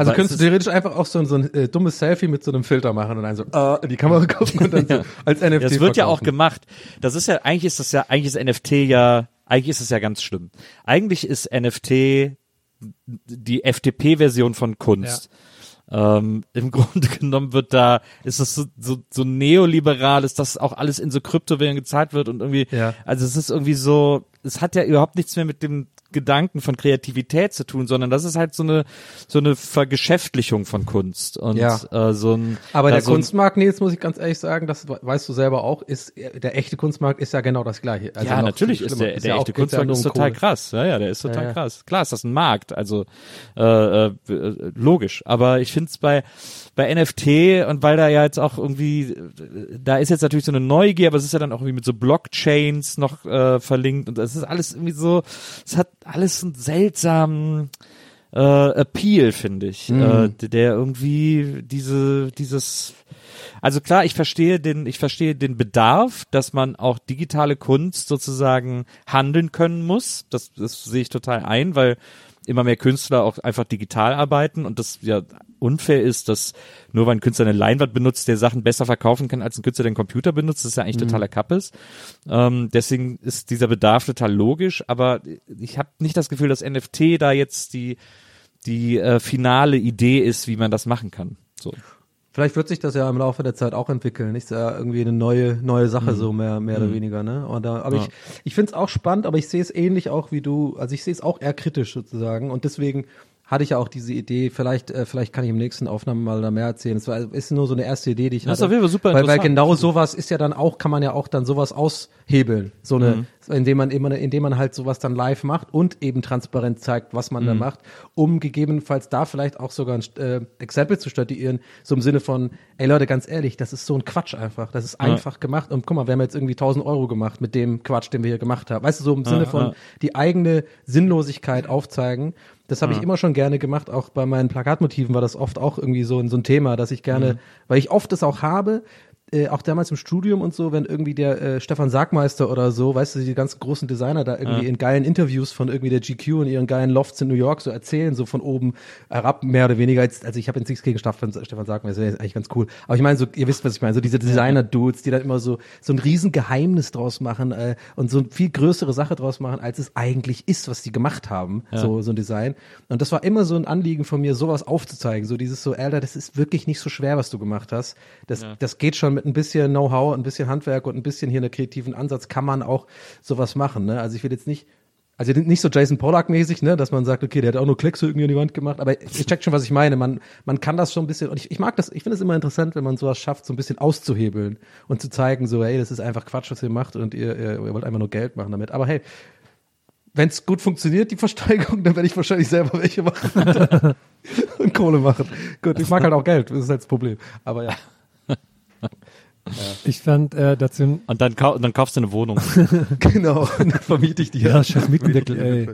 Also könntest es du theoretisch einfach auch so ein, so ein äh, dummes Selfie mit so einem Filter machen und dann so äh, in die Kamera gucken und dann (laughs) so als NFT Das wird ja auch verkaufen. gemacht. Das ist ja, eigentlich ist das ja, eigentlich ist NFT ja, eigentlich ist es ja ganz schlimm. Eigentlich ist NFT die FDP-Version von Kunst. Ähm, Im (laughs) Grunde genommen wird da, ist es so, so, so neoliberal, ist das auch alles in so Kryptowährungen gezahlt wird und irgendwie, Ja. also es ist irgendwie so, es hat ja überhaupt nichts mehr mit dem Gedanken von Kreativität zu tun, sondern das ist halt so eine so eine Vergeschäftlichung von Kunst und Ja. äh, so ein Aber der so Kunstmarkt, Nils, muss ich ganz ehrlich sagen, das weißt du selber auch, ist der echte Kunstmarkt ist ja genau das gleiche. Also ja, natürlich ist der, der ja echte Kunstmarkt ist total Kohle. krass. Ja, ja, der ist total Ja, ja. krass. Klar ist das ein Markt, also äh, äh, äh, logisch. Aber ich finde es bei bei NFT und weil da ja jetzt auch irgendwie, da ist jetzt natürlich so eine Neugier, aber es ist ja dann auch irgendwie mit so Blockchains noch äh, verlinkt und das ist alles irgendwie so, es hat alles einen seltsamen äh, Appeal, finde ich, äh, der irgendwie diese, dieses also klar, ich verstehe den, ich verstehe den Bedarf, dass man auch digitale Kunst sozusagen handeln können muss. Das, das sehe ich total ein, weil immer mehr Künstler auch einfach digital arbeiten und das ja unfair ist, dass nur weil ein Künstler eine Leinwand benutzt, der Sachen besser verkaufen kann, als ein Künstler, der einen Computer benutzt, das ist ja eigentlich totaler Kappes. Ähm, deswegen ist dieser Bedarf total logisch, aber ich habe nicht das Gefühl, dass NFT da jetzt die die äh, finale Idee ist, wie man das machen kann. So. Vielleicht wird sich das ja im Laufe der Zeit auch entwickeln. Ist ja irgendwie eine neue neue Sache so mehr mehr oder weniger, ne? Und da, aber Ja. ich ich finde es auch spannend, aber ich sehe es ähnlich auch wie du. Also ich sehe es auch eher kritisch sozusagen und deswegen hatte ich ja auch diese Idee, vielleicht, äh, vielleicht kann ich im nächsten Aufnahmen mal da mehr erzählen. Es war, ist nur so eine erste Idee, die ich Das ist hatte. auf jeden Fall super weil, weil interessant. genau sowas ist ja dann auch, kann man ja auch dann sowas aushebeln. So eine, Mhm. indem man immer, indem man halt sowas dann live macht und eben transparent zeigt, was man Mhm. da macht, um gegebenenfalls da vielleicht auch sogar ein äh, Exempel zu statuieren, so im Sinne von, ey Leute, ganz ehrlich, das ist so ein Quatsch einfach. Das ist einfach gemacht. Und guck mal, wir haben jetzt irgendwie 1000 Euro gemacht mit dem Quatsch, den wir hier gemacht haben. Weißt du, so im Sinne von ja. die eigene Sinnlosigkeit aufzeigen. Das habe ich immer schon gerne gemacht. Auch bei meinen Plakatmotiven war das oft auch irgendwie so, so ein Thema, dass ich gerne, weil ich oft das auch habe, äh, auch damals im Studium und so, wenn irgendwie der äh, Stefan Sargmeister oder so, weißt du, die ganzen großen Designer da irgendwie in geilen Interviews von irgendwie der GQ in ihren geilen Lofts in New York so erzählen, so von oben herab, mehr oder weniger. Jetzt, also ich habe jetzt nichts gegen Stefan, Stefan Sargmeister, der ist eigentlich ganz cool. Aber ich meine, so, ihr wisst, was ich meine, so diese Designer-Dudes, die dann immer so, so ein riesen Geheimnis draus machen äh, und so eine viel größere Sache draus machen, als es eigentlich ist, was die gemacht haben, so, so ein Design. Und das war immer so ein Anliegen von mir, sowas aufzuzeigen, so dieses so, Alter, das ist wirklich nicht so schwer, was du gemacht hast. Das, das geht schon mit ein bisschen Know-how, ein bisschen Handwerk und ein bisschen hier einer kreativen Ansatz kann man auch sowas machen. Ne? Also ich will jetzt nicht, also nicht so Jason Pollock-mäßig, ne, dass man sagt, okay, der hat auch nur Kleckse irgendwie an die Wand gemacht, aber ich check schon, was ich meine. Man, man kann das schon ein bisschen, und ich, ich mag das, ich finde es immer interessant, wenn man sowas schafft, so ein bisschen auszuhebeln und zu zeigen, so, hey, das ist einfach Quatsch, was ihr macht und ihr, ihr, ihr wollt einfach nur Geld machen damit. Aber hey, wenn es gut funktioniert, die Versteigerung, (laughs) dann werde ich wahrscheinlich selber welche machen (laughs) und Kohle machen. Gut, ich mag halt auch Geld, das ist halt das Problem. Aber ja. Ich fand äh, dazu, Und dann, kau dann kaufst du eine Wohnung. (laughs) Genau, und dann vermiete ich die. ja, scheiß Mietendeckel, ey.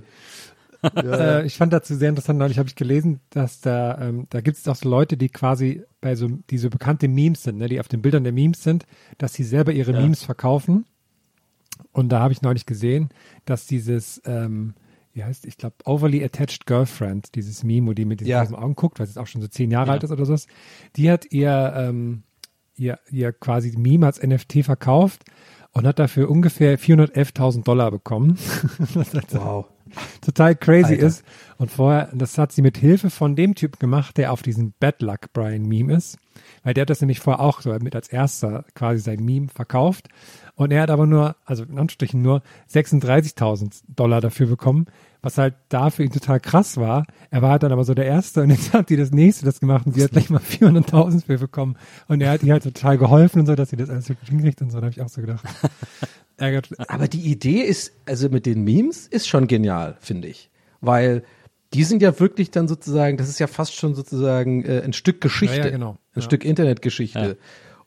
Äh, ich fand dazu sehr interessant, neulich habe ich gelesen, dass da, ähm, da gibt es auch so Leute, die quasi bei so, die so bekannte Memes sind, ne, die auf den Bildern der Memes sind, dass sie selber ihre Memes verkaufen. Und da habe ich neulich gesehen, dass dieses, ähm, wie heißt, ich glaube, Overly Attached Girlfriend, dieses Meme, wo die mit diesen Ja. großen Augen guckt, weil es jetzt auch schon so zehn Jahre alt ist oder so, die hat ihr, ähm, ihr, ihr quasi Meme als NFT verkauft und hat dafür ungefähr 411.000 Dollar bekommen. (laughs) Wow. total crazy Alter. ist. Und vorher, das hat sie mit Hilfe von dem Typ gemacht, der auf diesem Bad Luck Brian Meme ist. Weil der hat das nämlich vorher auch so mit als erster quasi sein Meme verkauft. Und er hat aber nur, also in Anstrichen nur 36.000 Dollar dafür bekommen, was halt da für ihn total krass war. Er war halt dann aber so der Erste und jetzt hat die das Nächste das gemacht und sie hat gleich mal 400.000 für bekommen. Und er hat ihr halt total geholfen und so, dass sie das alles wirklich hinkriegt und so. Da habe ich auch so gedacht. (laughs) Ärgert. Aber die Idee ist, also mit den Memes, ist schon genial, finde ich. Weil die sind ja wirklich dann sozusagen, das ist ja fast schon sozusagen äh, ein Stück Geschichte. Ja, ja, genau. Ein Ja. Stück Internetgeschichte.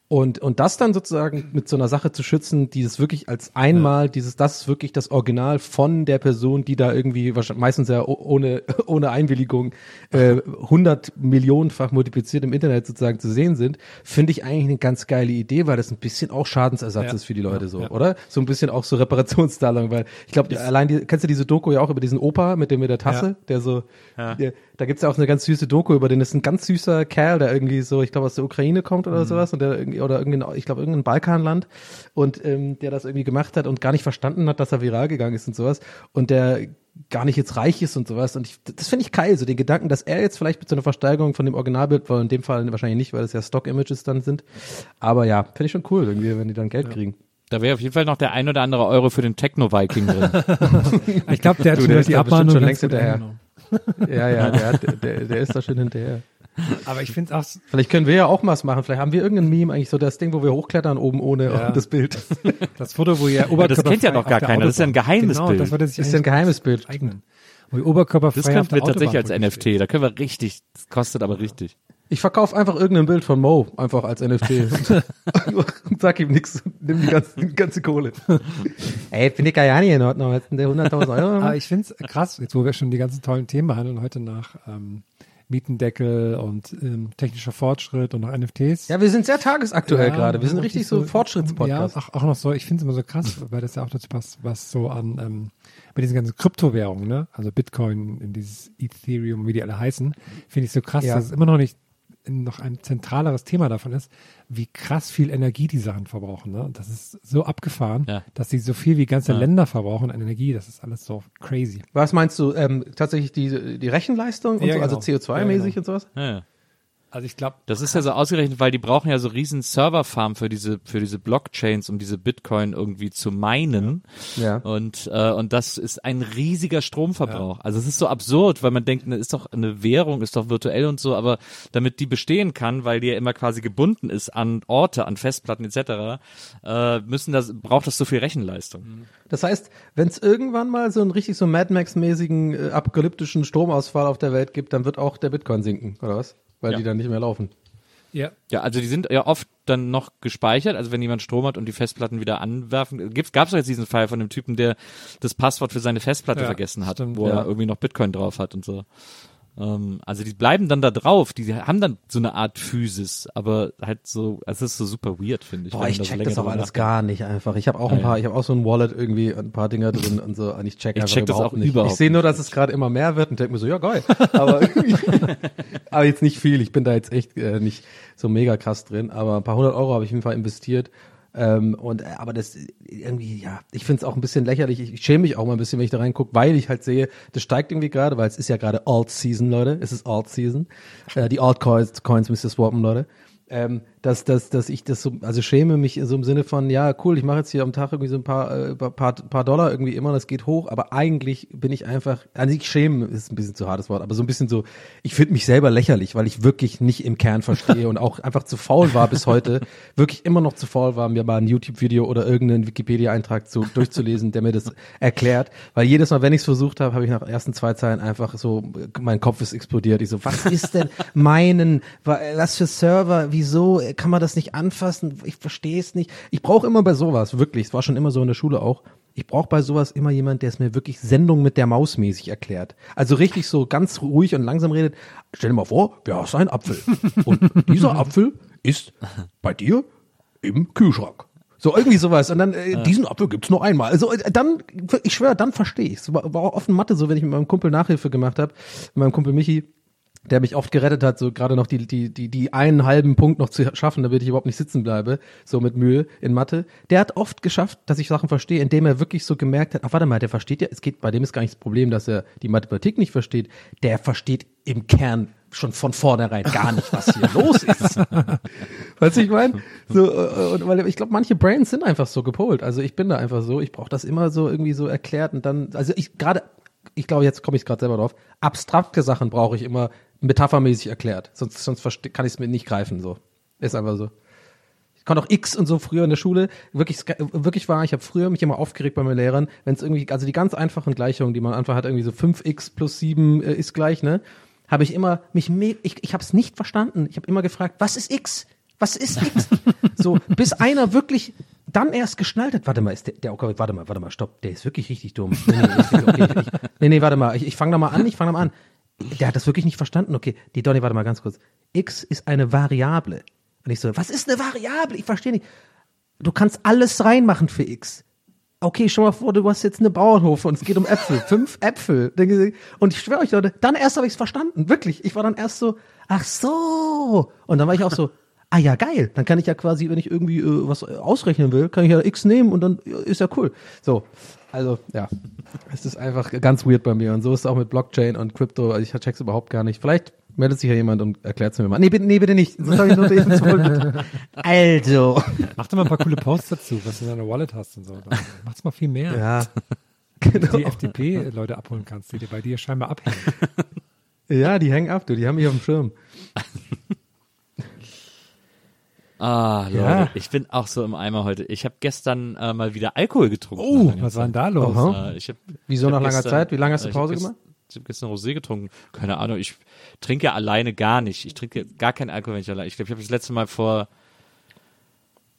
Und, und das dann sozusagen mit so einer Sache zu schützen, die es wirklich als einmal, dieses, das ist wirklich das Original von der Person, die da irgendwie wahrscheinlich meistens ja ohne, (laughs) ohne Einwilligung äh, 100 Millionenfach multipliziert im Internet sozusagen zu sehen sind, finde ich eigentlich eine ganz geile Idee, weil das ein bisschen auch Schadensersatz Ja. ist für die Leute Ja, so, ja. oder? So ein bisschen auch so Reparationszahlung, weil ich glaube, allein die, kennst du diese Doku ja auch über diesen Opa mit dem mit der Tasse, Ja. der so, der, da gibt's ja auch eine ganz süße Doku über den, das ist ein ganz süßer Kerl, der irgendwie so, ich glaube aus der Ukraine kommt Mhm. oder sowas und der irgendwie, oder irgendein, ich glaube irgendein Balkanland und ähm, der das irgendwie gemacht hat und gar nicht verstanden hat, dass er viral gegangen ist und sowas und der gar nicht jetzt reich ist und sowas und ich, das finde ich geil, so den Gedanken, dass er jetzt vielleicht mit so einer Versteigerung von dem Originalbild, weil in dem Fall wahrscheinlich nicht, weil es ja Stock-Images dann sind, aber ja, finde ich schon cool irgendwie, wenn die dann Geld kriegen. Da wäre auf jeden Fall noch der ein oder andere Euro für den Techno-Viking drin. (laughs) (laughs) Ich glaube, der hat Du, schon der die Abmahnung schon längst hinterher. Ja, ja, (laughs) der, hat, der, der ist da schon hinterher. Aber ich finde es auch, Vielleicht können wir ja auch was machen. Vielleicht haben wir irgendein Meme, eigentlich so das Ding, wo wir hochklettern oben ohne Ja. das Bild. das Foto, wo ihr Oberkörper das kennt ja noch gar keiner. Das ist ja ein geheimes genau, Bild. Das würde sich Das ist ja ein geheimes Bild. eignen. Wo ihr Oberkörper Das frei auf könnten der wir tatsächlich als. NFT. Da können wir richtig, das kostet aber richtig. Ich verkaufe einfach irgendein Bild von Mo, einfach als NFT. (laughs) und sag ihm nichts, nimm die ganze, die ganze Kohle. Ey, finde ich gar nicht in Ordnung. Denn der 100.000 Euro? Aber ich finde es krass, jetzt wo wir schon die ganzen tollen Themen behandeln, heute nach ähm, Mietendeckel und ähm, technischer Fortschritt und noch NFTs. Ja, wir sind sehr tagesaktuell Ja, gerade. Wir sind richtig ist so Fortschrittspodcast. Ja, auch, auch noch so, ich finde es immer so krass, weil das ja auch dazu passt, was so an, ähm, bei diesen ganzen Kryptowährungen, ne, also Bitcoin, in dieses Ethereum, wie die alle heißen, finde ich so krass, Ja. dass es immer noch nicht noch ein zentraleres Thema davon ist, wie krass viel Energie die Sachen verbrauchen. Ne? Das ist so abgefahren, Ja. dass sie so viel wie ganze Ja. Länder verbrauchen an Energie. Das ist alles so crazy. Was meinst du, ähm, tatsächlich die, die Rechenleistung und Ja, so, also genau. CO2-mäßig Ja, genau. und sowas? Ja, ja. Also ich glaube, Das ist ja so ausgerechnet, weil die brauchen ja so riesen Serverfarmen für diese für diese Blockchains, um diese Bitcoin irgendwie zu meinen. Ja. Und äh, und das ist ein riesiger Stromverbrauch. Also es ist so absurd, weil man denkt, ne, ist doch eine Währung, ist doch virtuell und so, aber damit die bestehen kann, weil die ja immer quasi gebunden ist an Orte, an Festplatten etc., äh, müssen das braucht das so viel Rechenleistung. Das heißt, wenn es irgendwann mal so einen richtig so Mad Max-mäßigen äh, apokalyptischen Stromausfall auf der Welt gibt, dann wird auch der Bitcoin sinken, oder was? Weil Ja. die dann nicht mehr laufen. ja, Ja, also die sind ja oft dann noch gespeichert, also wenn jemand Strom hat und die Festplatten wieder anwerfen. Gibt's gab's doch jetzt diesen Fall von dem Typen, der das Passwort für seine Festplatte Ja, vergessen hat, stimmt, wo ja. er irgendwie noch Bitcoin drauf hat und so. Ähm, also die bleiben dann da drauf, die haben dann so eine Art Physis, aber halt so, es ist so super weird, finde ich. Boah, ich da check das auch alles nachdenkt. gar nicht einfach. Ich habe auch ein paar, ich habe auch so ein Wallet irgendwie, ein paar Dinger drin und so. Und ich check Ich einfach check das überhaupt auch nicht. überhaupt ich sehe nur, dass es gerade immer mehr wird und denke mir so, ja geil. Aber, (laughs) aber jetzt nicht viel. Ich bin da jetzt echt äh, nicht so mega krass drin. Aber ein paar hundert Euro habe ich auf jeden Fall investiert. Ähm, und äh, aber das irgendwie, ja, ich finde es auch ein bisschen lächerlich. Ich, ich schäme mich auch mal ein bisschen, wenn ich da reingucke, weil ich halt sehe, das steigt irgendwie gerade, weil es ist ja gerade Alt-Season, Leute. Es ist Alt-Season. Äh, die Altcoins Coins müsst ihr swappen, Leute. Ähm, dass, dass, dass ich das so, also schäme mich so im Sinne von, ja, cool, ich mache jetzt hier am Tag irgendwie so ein paar, äh, paar, paar Dollar irgendwie immer, das geht hoch, aber eigentlich bin ich einfach, also ich schäme, ist ein bisschen zu hartes Wort, aber so ein bisschen so, ich finde mich selber lächerlich, weil ich wirklich nicht im Kern verstehe und auch einfach zu faul war bis heute, (laughs) wirklich immer noch zu faul war, mir mal ein YouTube-Video oder irgendeinen Wikipedia-Eintrag zu, durchzulesen, der mir das erklärt, weil jedes Mal, wenn ich es versucht habe, habe ich nach ersten zwei Zeilen einfach so, mein Kopf ist explodiert, ich so, was ist denn meinen, wa- was für Server, wieso kann man das nicht anfassen, ich verstehe es nicht. Ich brauche immer bei sowas, wirklich, es war schon immer so in der Schule auch, ich brauche bei sowas immer jemand, der es mir wirklich Sendung mit der Maus mäßig erklärt. Also richtig so ganz ruhig und langsam redet. Stell dir mal vor, du hast einen Apfel. Und dieser Apfel ist bei dir im Kühlschrank. So irgendwie sowas. Und dann, äh, diesen Apfel gibt's nur einmal. Also äh, dann, ich schwöre, dann verstehe ich es. War, war in Mathe so, wenn ich mit meinem Kumpel Nachhilfe gemacht habe, mit meinem Kumpel Michi, der mich oft gerettet hat, so gerade noch die, die, die, die einen halben Punkt noch zu schaffen, damit ich überhaupt nicht sitzen bleibe, so mit Mühe in Mathe. Der hat oft geschafft, dass ich Sachen verstehe, indem er wirklich so gemerkt hat, ach warte mal, der versteht ja, es geht, bei dem ist gar nicht das Problem, dass er die Mathematik nicht versteht, der versteht im Kern schon von vornherein gar nicht, was hier (laughs) los ist. weißt du, ich meine? So, äh, und weil ich glaube, manche Brains sind einfach so gepolt. Also ich bin da einfach so, ich brauche das immer so irgendwie so erklärt und dann, also ich gerade, ich glaube, jetzt komme ich gerade selber drauf, abstrakte Sachen brauche ich immer metaphermäßig erklärt. Sonst, sonst kann ich es mir nicht greifen, so. Ist einfach so. Ich konnte auch X und so früher in der Schule. Wirklich, wirklich war, ich habe früher mich immer aufgeregt bei meinen Lehrern, wenn es irgendwie, also die ganz einfachen Gleichungen, die man einfach hat, irgendwie so 5x plus 7 äh, ist gleich, ne? Habe ich immer mich, ich, ich habe es nicht verstanden. Ich habe immer gefragt, was ist X? Was ist X? (laughs) so, bis einer wirklich dann erst geschnallt hat, warte mal, ist der, der okay, warte mal, warte mal, stopp, der ist wirklich richtig dumm. Nee, nee, okay, ich, ich, nee, nee, warte mal, ich, ich fange da mal an, ich fange da mal an. Der hat das wirklich nicht verstanden. Okay, die Donny, warte mal ganz kurz. X ist eine Variable. Und ich so, was ist eine Variable? Ich verstehe nicht. Du kannst alles reinmachen für X. Okay, schau mal vor, du hast jetzt eine Bauernhof und es geht um Äpfel. (laughs) Fünf Äpfel. Und ich schwöre euch, Leute, dann erst habe ich es verstanden. Wirklich. Ich war dann erst so, ach so. Und dann war ich auch so, ah ja, geil. Dann kann ich ja quasi, wenn ich irgendwie äh, was ausrechnen will, kann ich ja X nehmen und dann ja, ist ja cool. So. Also, ja. Es ist einfach ganz weird bei mir. Und so ist es auch mit Blockchain und Crypto. Also ich check's überhaupt gar nicht. Vielleicht meldet sich ja jemand und erklärt es mir mal. Nee, bitte, nee, bitte nicht. Sonst hab ich nur den zurück. (laughs) Also, Mach doch mal ein paar coole Posts dazu, was du in deiner Wallet hast und so. Dann Mach's mal viel mehr. Ja. (laughs) Die Genau. FDP-Leute abholen kannst, die dir bei dir scheinbar abhängen. Ja, die hängen ab, du, die haben mich auf dem Schirm. Ah, Leute, Ja. ich bin auch so im Eimer heute. Ich habe gestern äh, mal wieder Alkohol getrunken. Oh, was war denn da los? Aha. Äh, ich hab, Wieso ich nach langer gestern- Zeit? Wie lange hast du äh, ich Pause gemacht? Ich habe gestern Rosé getrunken. Keine Ahnung, ich trinke ja alleine gar nicht. Ich trinke gar keinen Alkohol, wenn ich alleine. Ich glaube, ich habe das letzte Mal vor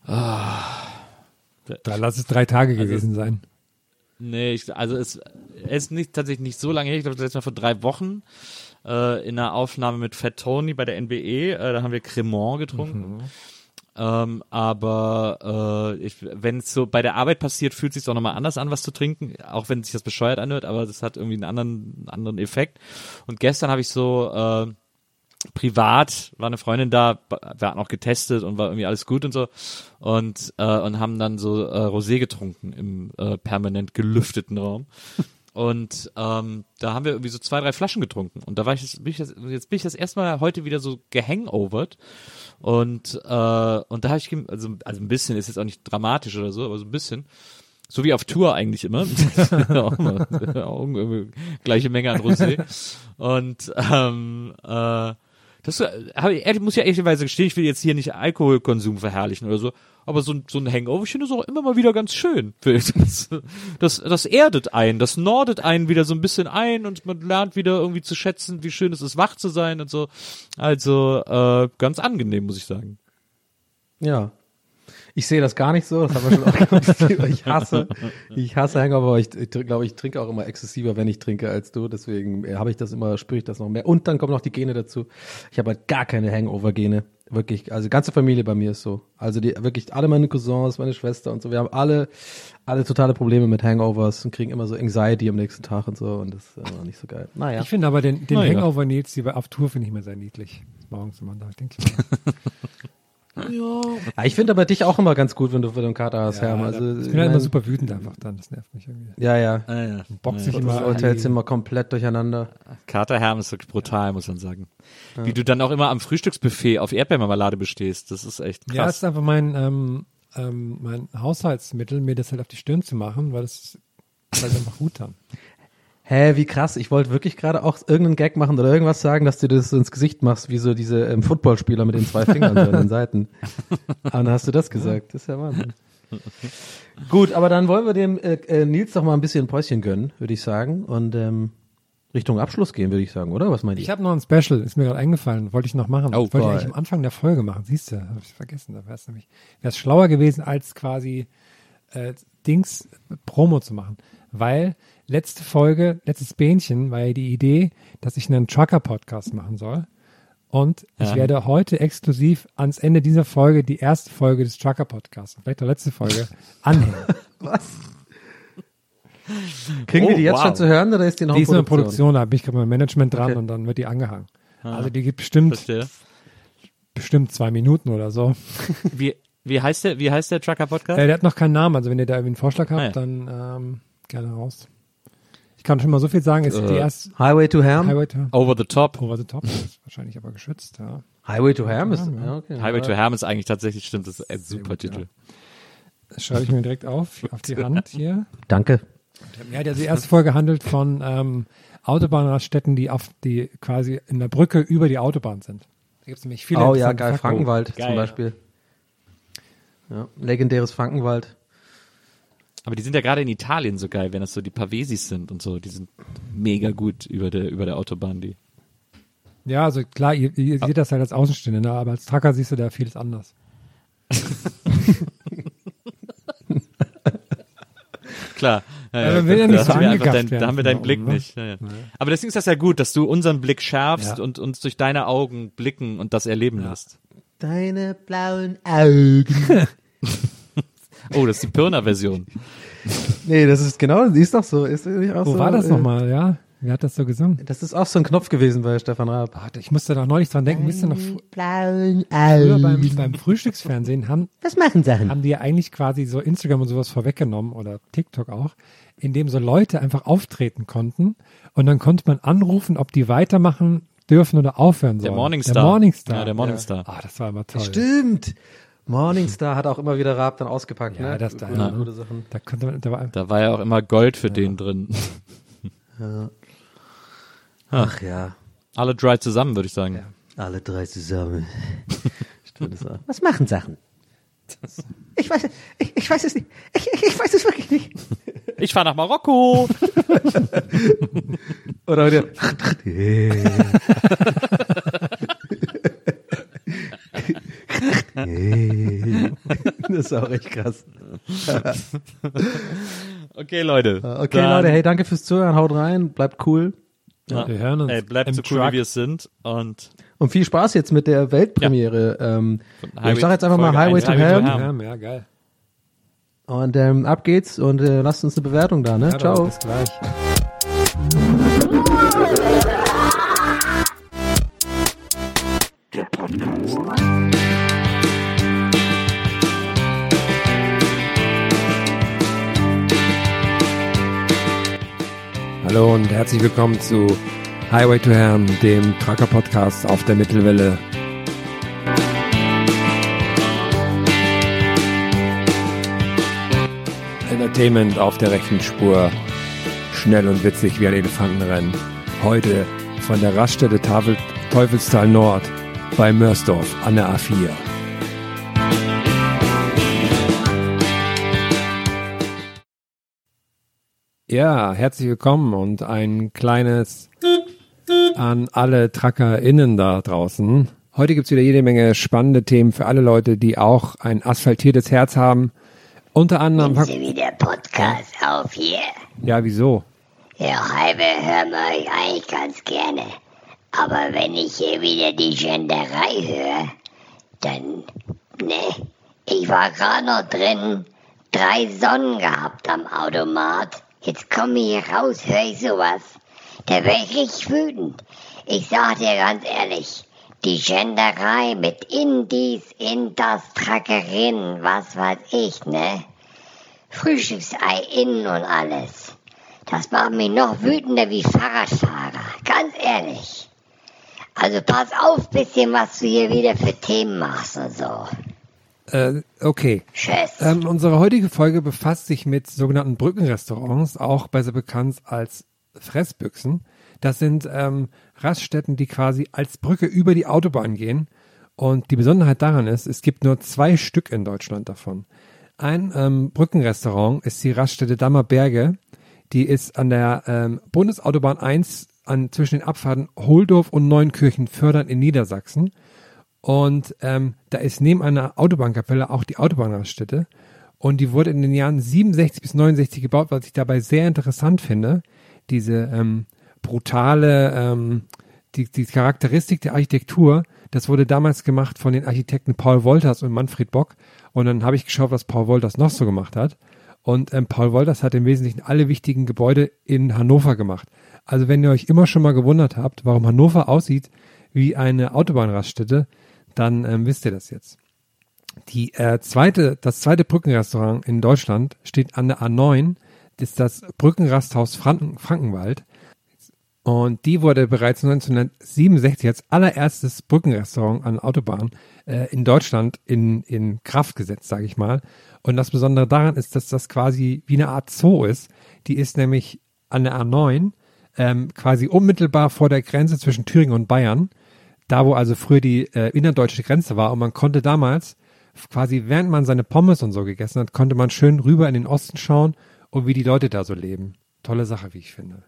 Da lass es drei Tage gewesen sein. Nee, ich, also es, es ist nicht, tatsächlich nicht so lange her. Ich glaube, das letzte Mal vor drei Wochen äh, in einer Aufnahme mit Fat Tony bei der NBE. Äh, da haben wir Cremant getrunken. Ähm, aber äh, wenn es so bei der Arbeit passiert, fühlt es sich auch nochmal anders an, was zu trinken, auch wenn sich das bescheuert anhört, aber das hat irgendwie einen anderen, anderen Effekt. Und gestern habe ich so äh, privat war eine Freundin da, wir hatten auch getestet und war irgendwie alles gut und so und äh, und haben dann so äh, Rosé getrunken im äh, permanent gelüfteten Raum. Und ähm, da haben wir irgendwie so zwei, drei Flaschen getrunken. Und da war ich, das, bin ich das, jetzt bin ich das erste Mal heute wieder so gehangovert. Und, äh, und da habe ich, also, also ein bisschen, ist jetzt auch nicht dramatisch oder so, aber so ein bisschen. So wie auf Tour eigentlich immer. (laughs) (laughs) auch (laughs) auch gleiche Menge an Rosé. Und ähm, äh, das äh, hab ich, ehrlich, muss ich ehrlicherweise gestehen, ich will jetzt hier nicht Alkoholkonsum verherrlichen oder so, aber so, ein- so ein Hangover, ich finde es auch immer mal wieder ganz schön. (laughs) Das, das, das erdet einen, das nordet einen wieder so ein bisschen ein und man lernt wieder irgendwie zu schätzen, wie schön es ist, wach zu sein und so. Also äh, ganz angenehm, muss ich sagen. Ja. Ich sehe das gar nicht so, das haben wir schon auch. (laughs) Ich hasse, ich hasse Hangover, aber ich, ich glaube, ich trinke auch immer exzessiver, wenn ich trinke als du, deswegen äh, habe ich das immer, spüre ich das noch mehr. Und dann kommen noch die Gene dazu. Ich habe halt gar keine Hangover-Gene. Wirklich, also die ganze Familie bei mir ist so. Also die, wirklich alle meine Cousins, meine Schwester und so, wir haben alle, alle totale Probleme mit Hangovers und kriegen immer so Anxiety am nächsten Tag und so und das ist immer nicht so geil. Naja. Ich finde aber den, den Na ja. Hangover Nils, die bei auf Tour finde ich immer sehr niedlich. Morgens immer da, denke ich mal. (laughs) Ja, ich finde aber dich auch immer ganz gut, wenn du für den Kater hast, Herm. da- Also, ich ich bin halt immer super wütend einfach dann, das nervt mich irgendwie. Ja, ja. Ah, ja. Boxt sich Das immer Hotelzimmer die, komplett durcheinander. Katerherm ist wirklich brutal, muss man sagen. Wie du dann auch immer am Frühstücksbuffet auf Erdbeermarmelade bestehst, das ist echt Ja, es krass. ist einfach mein, ähm, ähm, mein Haushaltsmittel, mir das halt auf die Stirn zu machen, weil das weil ich einfach gut haben. (laughs) Hä, wie krass. Ich wollte wirklich gerade auch irgendeinen Gag machen oder irgendwas sagen, dass du das so ins Gesicht machst, wie so diese ähm, Footballspieler mit den zwei Fingern so an den Seiten. Aber dann hast du das gesagt. Das ist ja Wahnsinn. Gut, aber dann wollen wir dem äh, äh, Nils doch mal ein bisschen Päuschen gönnen, würde ich sagen. Und ähm, Richtung Abschluss gehen, würde ich sagen, oder? Was meint Ich ihr? habe noch ein Special, ist mir gerade eingefallen, wollte ich noch machen. Oh, wollte ich eigentlich am Anfang der Folge machen, siehst du, habe ich vergessen. Da wäre es nämlich, wäre es schlauer gewesen, als quasi äh, Dings Promo zu machen. Weil letzte Folge, letztes Bähnchen war ja die Idee, dass ich einen Trucker-Podcast machen soll. Und ich Ja. werde heute exklusiv ans Ende dieser Folge die erste Folge des Trucker-Podcasts, vielleicht die letzte Folge, (laughs) anhängen. (laughs) Kriegen wir Oh, die jetzt wow. schon zu hören oder ist die noch Die in ist in Produktion? Produktion, da bin ich gerade mit Management dran Okay. und dann wird die angehangen. Also die gibt bestimmt, Verstehe. bestimmt zwei Minuten oder so. (laughs) Wie, wie heißt der, wie heißt der Trucker Podcast? Äh, der hat noch keinen Namen, also wenn ihr da irgendwie einen Vorschlag habt, Ah, ja. dann ähm, gerne raus. Ich kann schon mal so viel sagen, es ist die Äh, erste Highway to Ham? Highway to, Over the Top. Over the Top, ist wahrscheinlich aber geschützt, ja. Highway to Ham ist, ja. ja, okay. Highway to Ham ist eigentlich tatsächlich, stimmt, das ist ein super gut, Titel. Das schreibe ich mir direkt auf, auf die Hand hier. Danke. Ja, der- die erste Folge handelt von ähm, Autobahnraststätten, die auf die quasi in der Brücke über die Autobahn sind. Da gibt es nämlich viele Oh ja, geil. Fakten. Frankenwald Geil. zum Beispiel. Ja, legendäres Frankenwald. Aber die sind ja gerade in Italien so geil, wenn das so die Pavesis sind und so. Die sind mega gut über der, über der Autobahn, die. Ja, also klar, ihr, ihr seht das halt als Außenstehender, ne? aber als Trucker siehst du da vieles anders. (laughs) Klar. Ja, Ja, man will ja nicht da so haben wir angegafft dein, Da haben wir deinen Blick oben, ne? nicht. Ja, ja. Aber deswegen ist das ja gut, dass du unseren Blick schärfst Ja. und uns durch deine Augen blicken und das erleben lässt. Deine blauen Augen. (laughs) Oh, das ist die Pirna-Version. Nee, das ist genau, die ist doch so. Ist nicht auch Wo so, war das äh, nochmal, ja? Wer hat das so gesungen? Das ist auch so ein Knopf gewesen bei Stefan Raab. Warte, ich musste da neulich dran denken, wisst ihr noch, fr- blauen früher beim, beim Frühstücksfernsehen haben, Was machen Sachen? haben die ja eigentlich quasi so Instagram und sowas vorweggenommen oder TikTok auch, indem so Leute einfach auftreten konnten und dann konnte man anrufen, ob die weitermachen dürfen oder aufhören sollen. Der Morningstar. Der Morningstar. Ja, der Morningstar. Ah, das war immer toll. Stimmt. Morningstar hat auch immer wieder Raab dann ausgepackt, Ja, ne? das da, Gute, ja. gute Sachen. Da konnte man, da war, Da war ja auch immer Gold für den drin. Ach ja, Alle drei zusammen, würde ich sagen. alle drei zusammen. (laughs) Stimmt, das war. Was machen Sachen? Ich weiß, ich, ich weiß es nicht. Ich, ich, ich weiß es wirklich nicht. Ich fahre nach Marokko. (laughs) Oder (laughs) der, (laughs) das ist auch echt krass. (laughs) Okay, Leute. Okay, Dann- Leute, hey, danke fürs Zuhören, haut rein, bleibt cool. Ja. Wir hören uns Ey, bleibt so cool, Truck. wie wir es sind. Und Und viel Spaß jetzt mit der Weltpremiere. Ähm, Highway- ich sag jetzt einfach mal Folge Highway eins, to Highway to Hell. Hell. Ja, ja, geil. Und ähm, ab geht's und äh, lasst uns eine Bewertung da, ne? Ja, Ciao. Bis gleich. Hallo und herzlich willkommen zu Highway to Herren, dem Trucker Podcast auf der Mittelwelle. Entertainment auf der rechten Spur. Schnell und witzig wie ein Elefantenrennen. Heute von der Raststätte Teufelstal Nord bei Mörsdorf an der A4. Ja, herzlich willkommen und ein kleines an alle TrackerInnen da draußen. Heute gibt's wieder jede Menge spannende Themen für alle Leute, die auch ein asphaltiertes Herz haben. Unter anderem, Sie wieder Podcast auf hier. ja, wieso? Ja, halbe hören wir euch eigentlich ganz gerne. Aber wenn ich hier wieder die Genderei höre, dann, ne, ich war gerade noch drin, drei Sonnen gehabt am Automat. Jetzt komme ich hier raus, höre ich sowas. Da wäre ich richtig wütend. Ich sag dir ganz ehrlich, die Genderei mit in dies, in das, Trackerin, was weiß ich, ne? Frühstücksei innen und alles. Das macht mich noch wütender wie Fahrradfahrer. Ganz ehrlich. Also pass auf bisschen, was du hier wieder für Themen machst und so. Äh, okay. Tschüss. Ähm, unsere heutige Folge befasst sich mit sogenannten Brückenrestaurants, auch besser bekannt als Fressbüchsen. Das sind ähm, Raststätten, die quasi als Brücke über die Autobahn gehen. Und die Besonderheit daran ist, es gibt nur zwei Stück in Deutschland davon. Ein ähm, Brückenrestaurant ist die Raststätte Dammerberge. Die ist an der ähm, Bundesautobahn 1 an, zwischen den Abfahrten Holdorf und Neunkirchen fördern in Niedersachsen. Und ähm, da ist neben einer Autobahnkapelle auch die Autobahnraststätte. Und die wurde in den Jahren 67 bis 69 gebaut, was ich dabei sehr interessant finde. Diese ähm, brutale, ähm, die, die Charakteristik der Architektur, das wurde damals gemacht von den Architekten Paul Wolters und Manfred Bock. Und dann habe ich geschaut, was Paul Wolters noch so gemacht hat. Und ähm, Paul Wolters hat im Wesentlichen alle wichtigen Gebäude in Hannover gemacht. Also wenn ihr euch immer schon mal gewundert habt, warum Hannover aussieht wie eine Autobahnraststätte, dann ähm, wisst ihr das jetzt. Die äh, zweite, das zweite Brückenrestaurant in Deutschland steht an der A9, das ist das Brückenrasthaus Franken, Frankenwald. Und die wurde bereits 1967 als allererstes Brückenrestaurant an Autobahn äh, in Deutschland in, in Kraft gesetzt, sage ich mal. Und das Besondere daran ist, dass das quasi wie eine Art Zoo ist. Die ist nämlich an der A9 ähm, quasi unmittelbar vor der Grenze zwischen Thüringen und Bayern. Da, wo also früher die äh, innerdeutsche Grenze war. Und man konnte damals quasi, während man seine Pommes und so gegessen hat, konnte man schön rüber in den Osten schauen und wie die Leute da so leben. Tolle Sache, wie ich finde.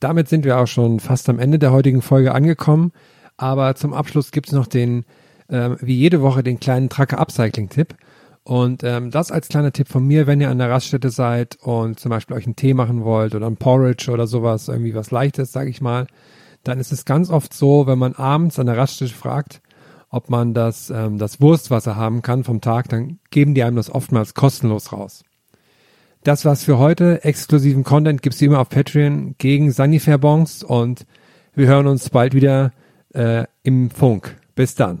Damit sind wir auch schon fast am Ende der heutigen Folge angekommen. Aber zum Abschluss gibt's noch den, ähm, wie jede Woche, den kleinen Tracker Upcycling-Tipp. Und ähm, das als kleiner Tipp von mir, wenn ihr an der Raststätte seid und zum Beispiel euch einen Tee machen wollt oder ein Porridge oder sowas, irgendwie was Leichtes, sage ich mal, dann ist es ganz oft so, wenn man abends an der Raststätte fragt, ob man das, ähm, das Wurstwasser haben kann vom Tag, dann geben die einem das oftmals kostenlos raus. Das war's für heute. Exklusiven Content gibt's wie immer auf Patreon gegen Sanifair-Bons und wir hören uns bald wieder äh, im Funk. Bis dann.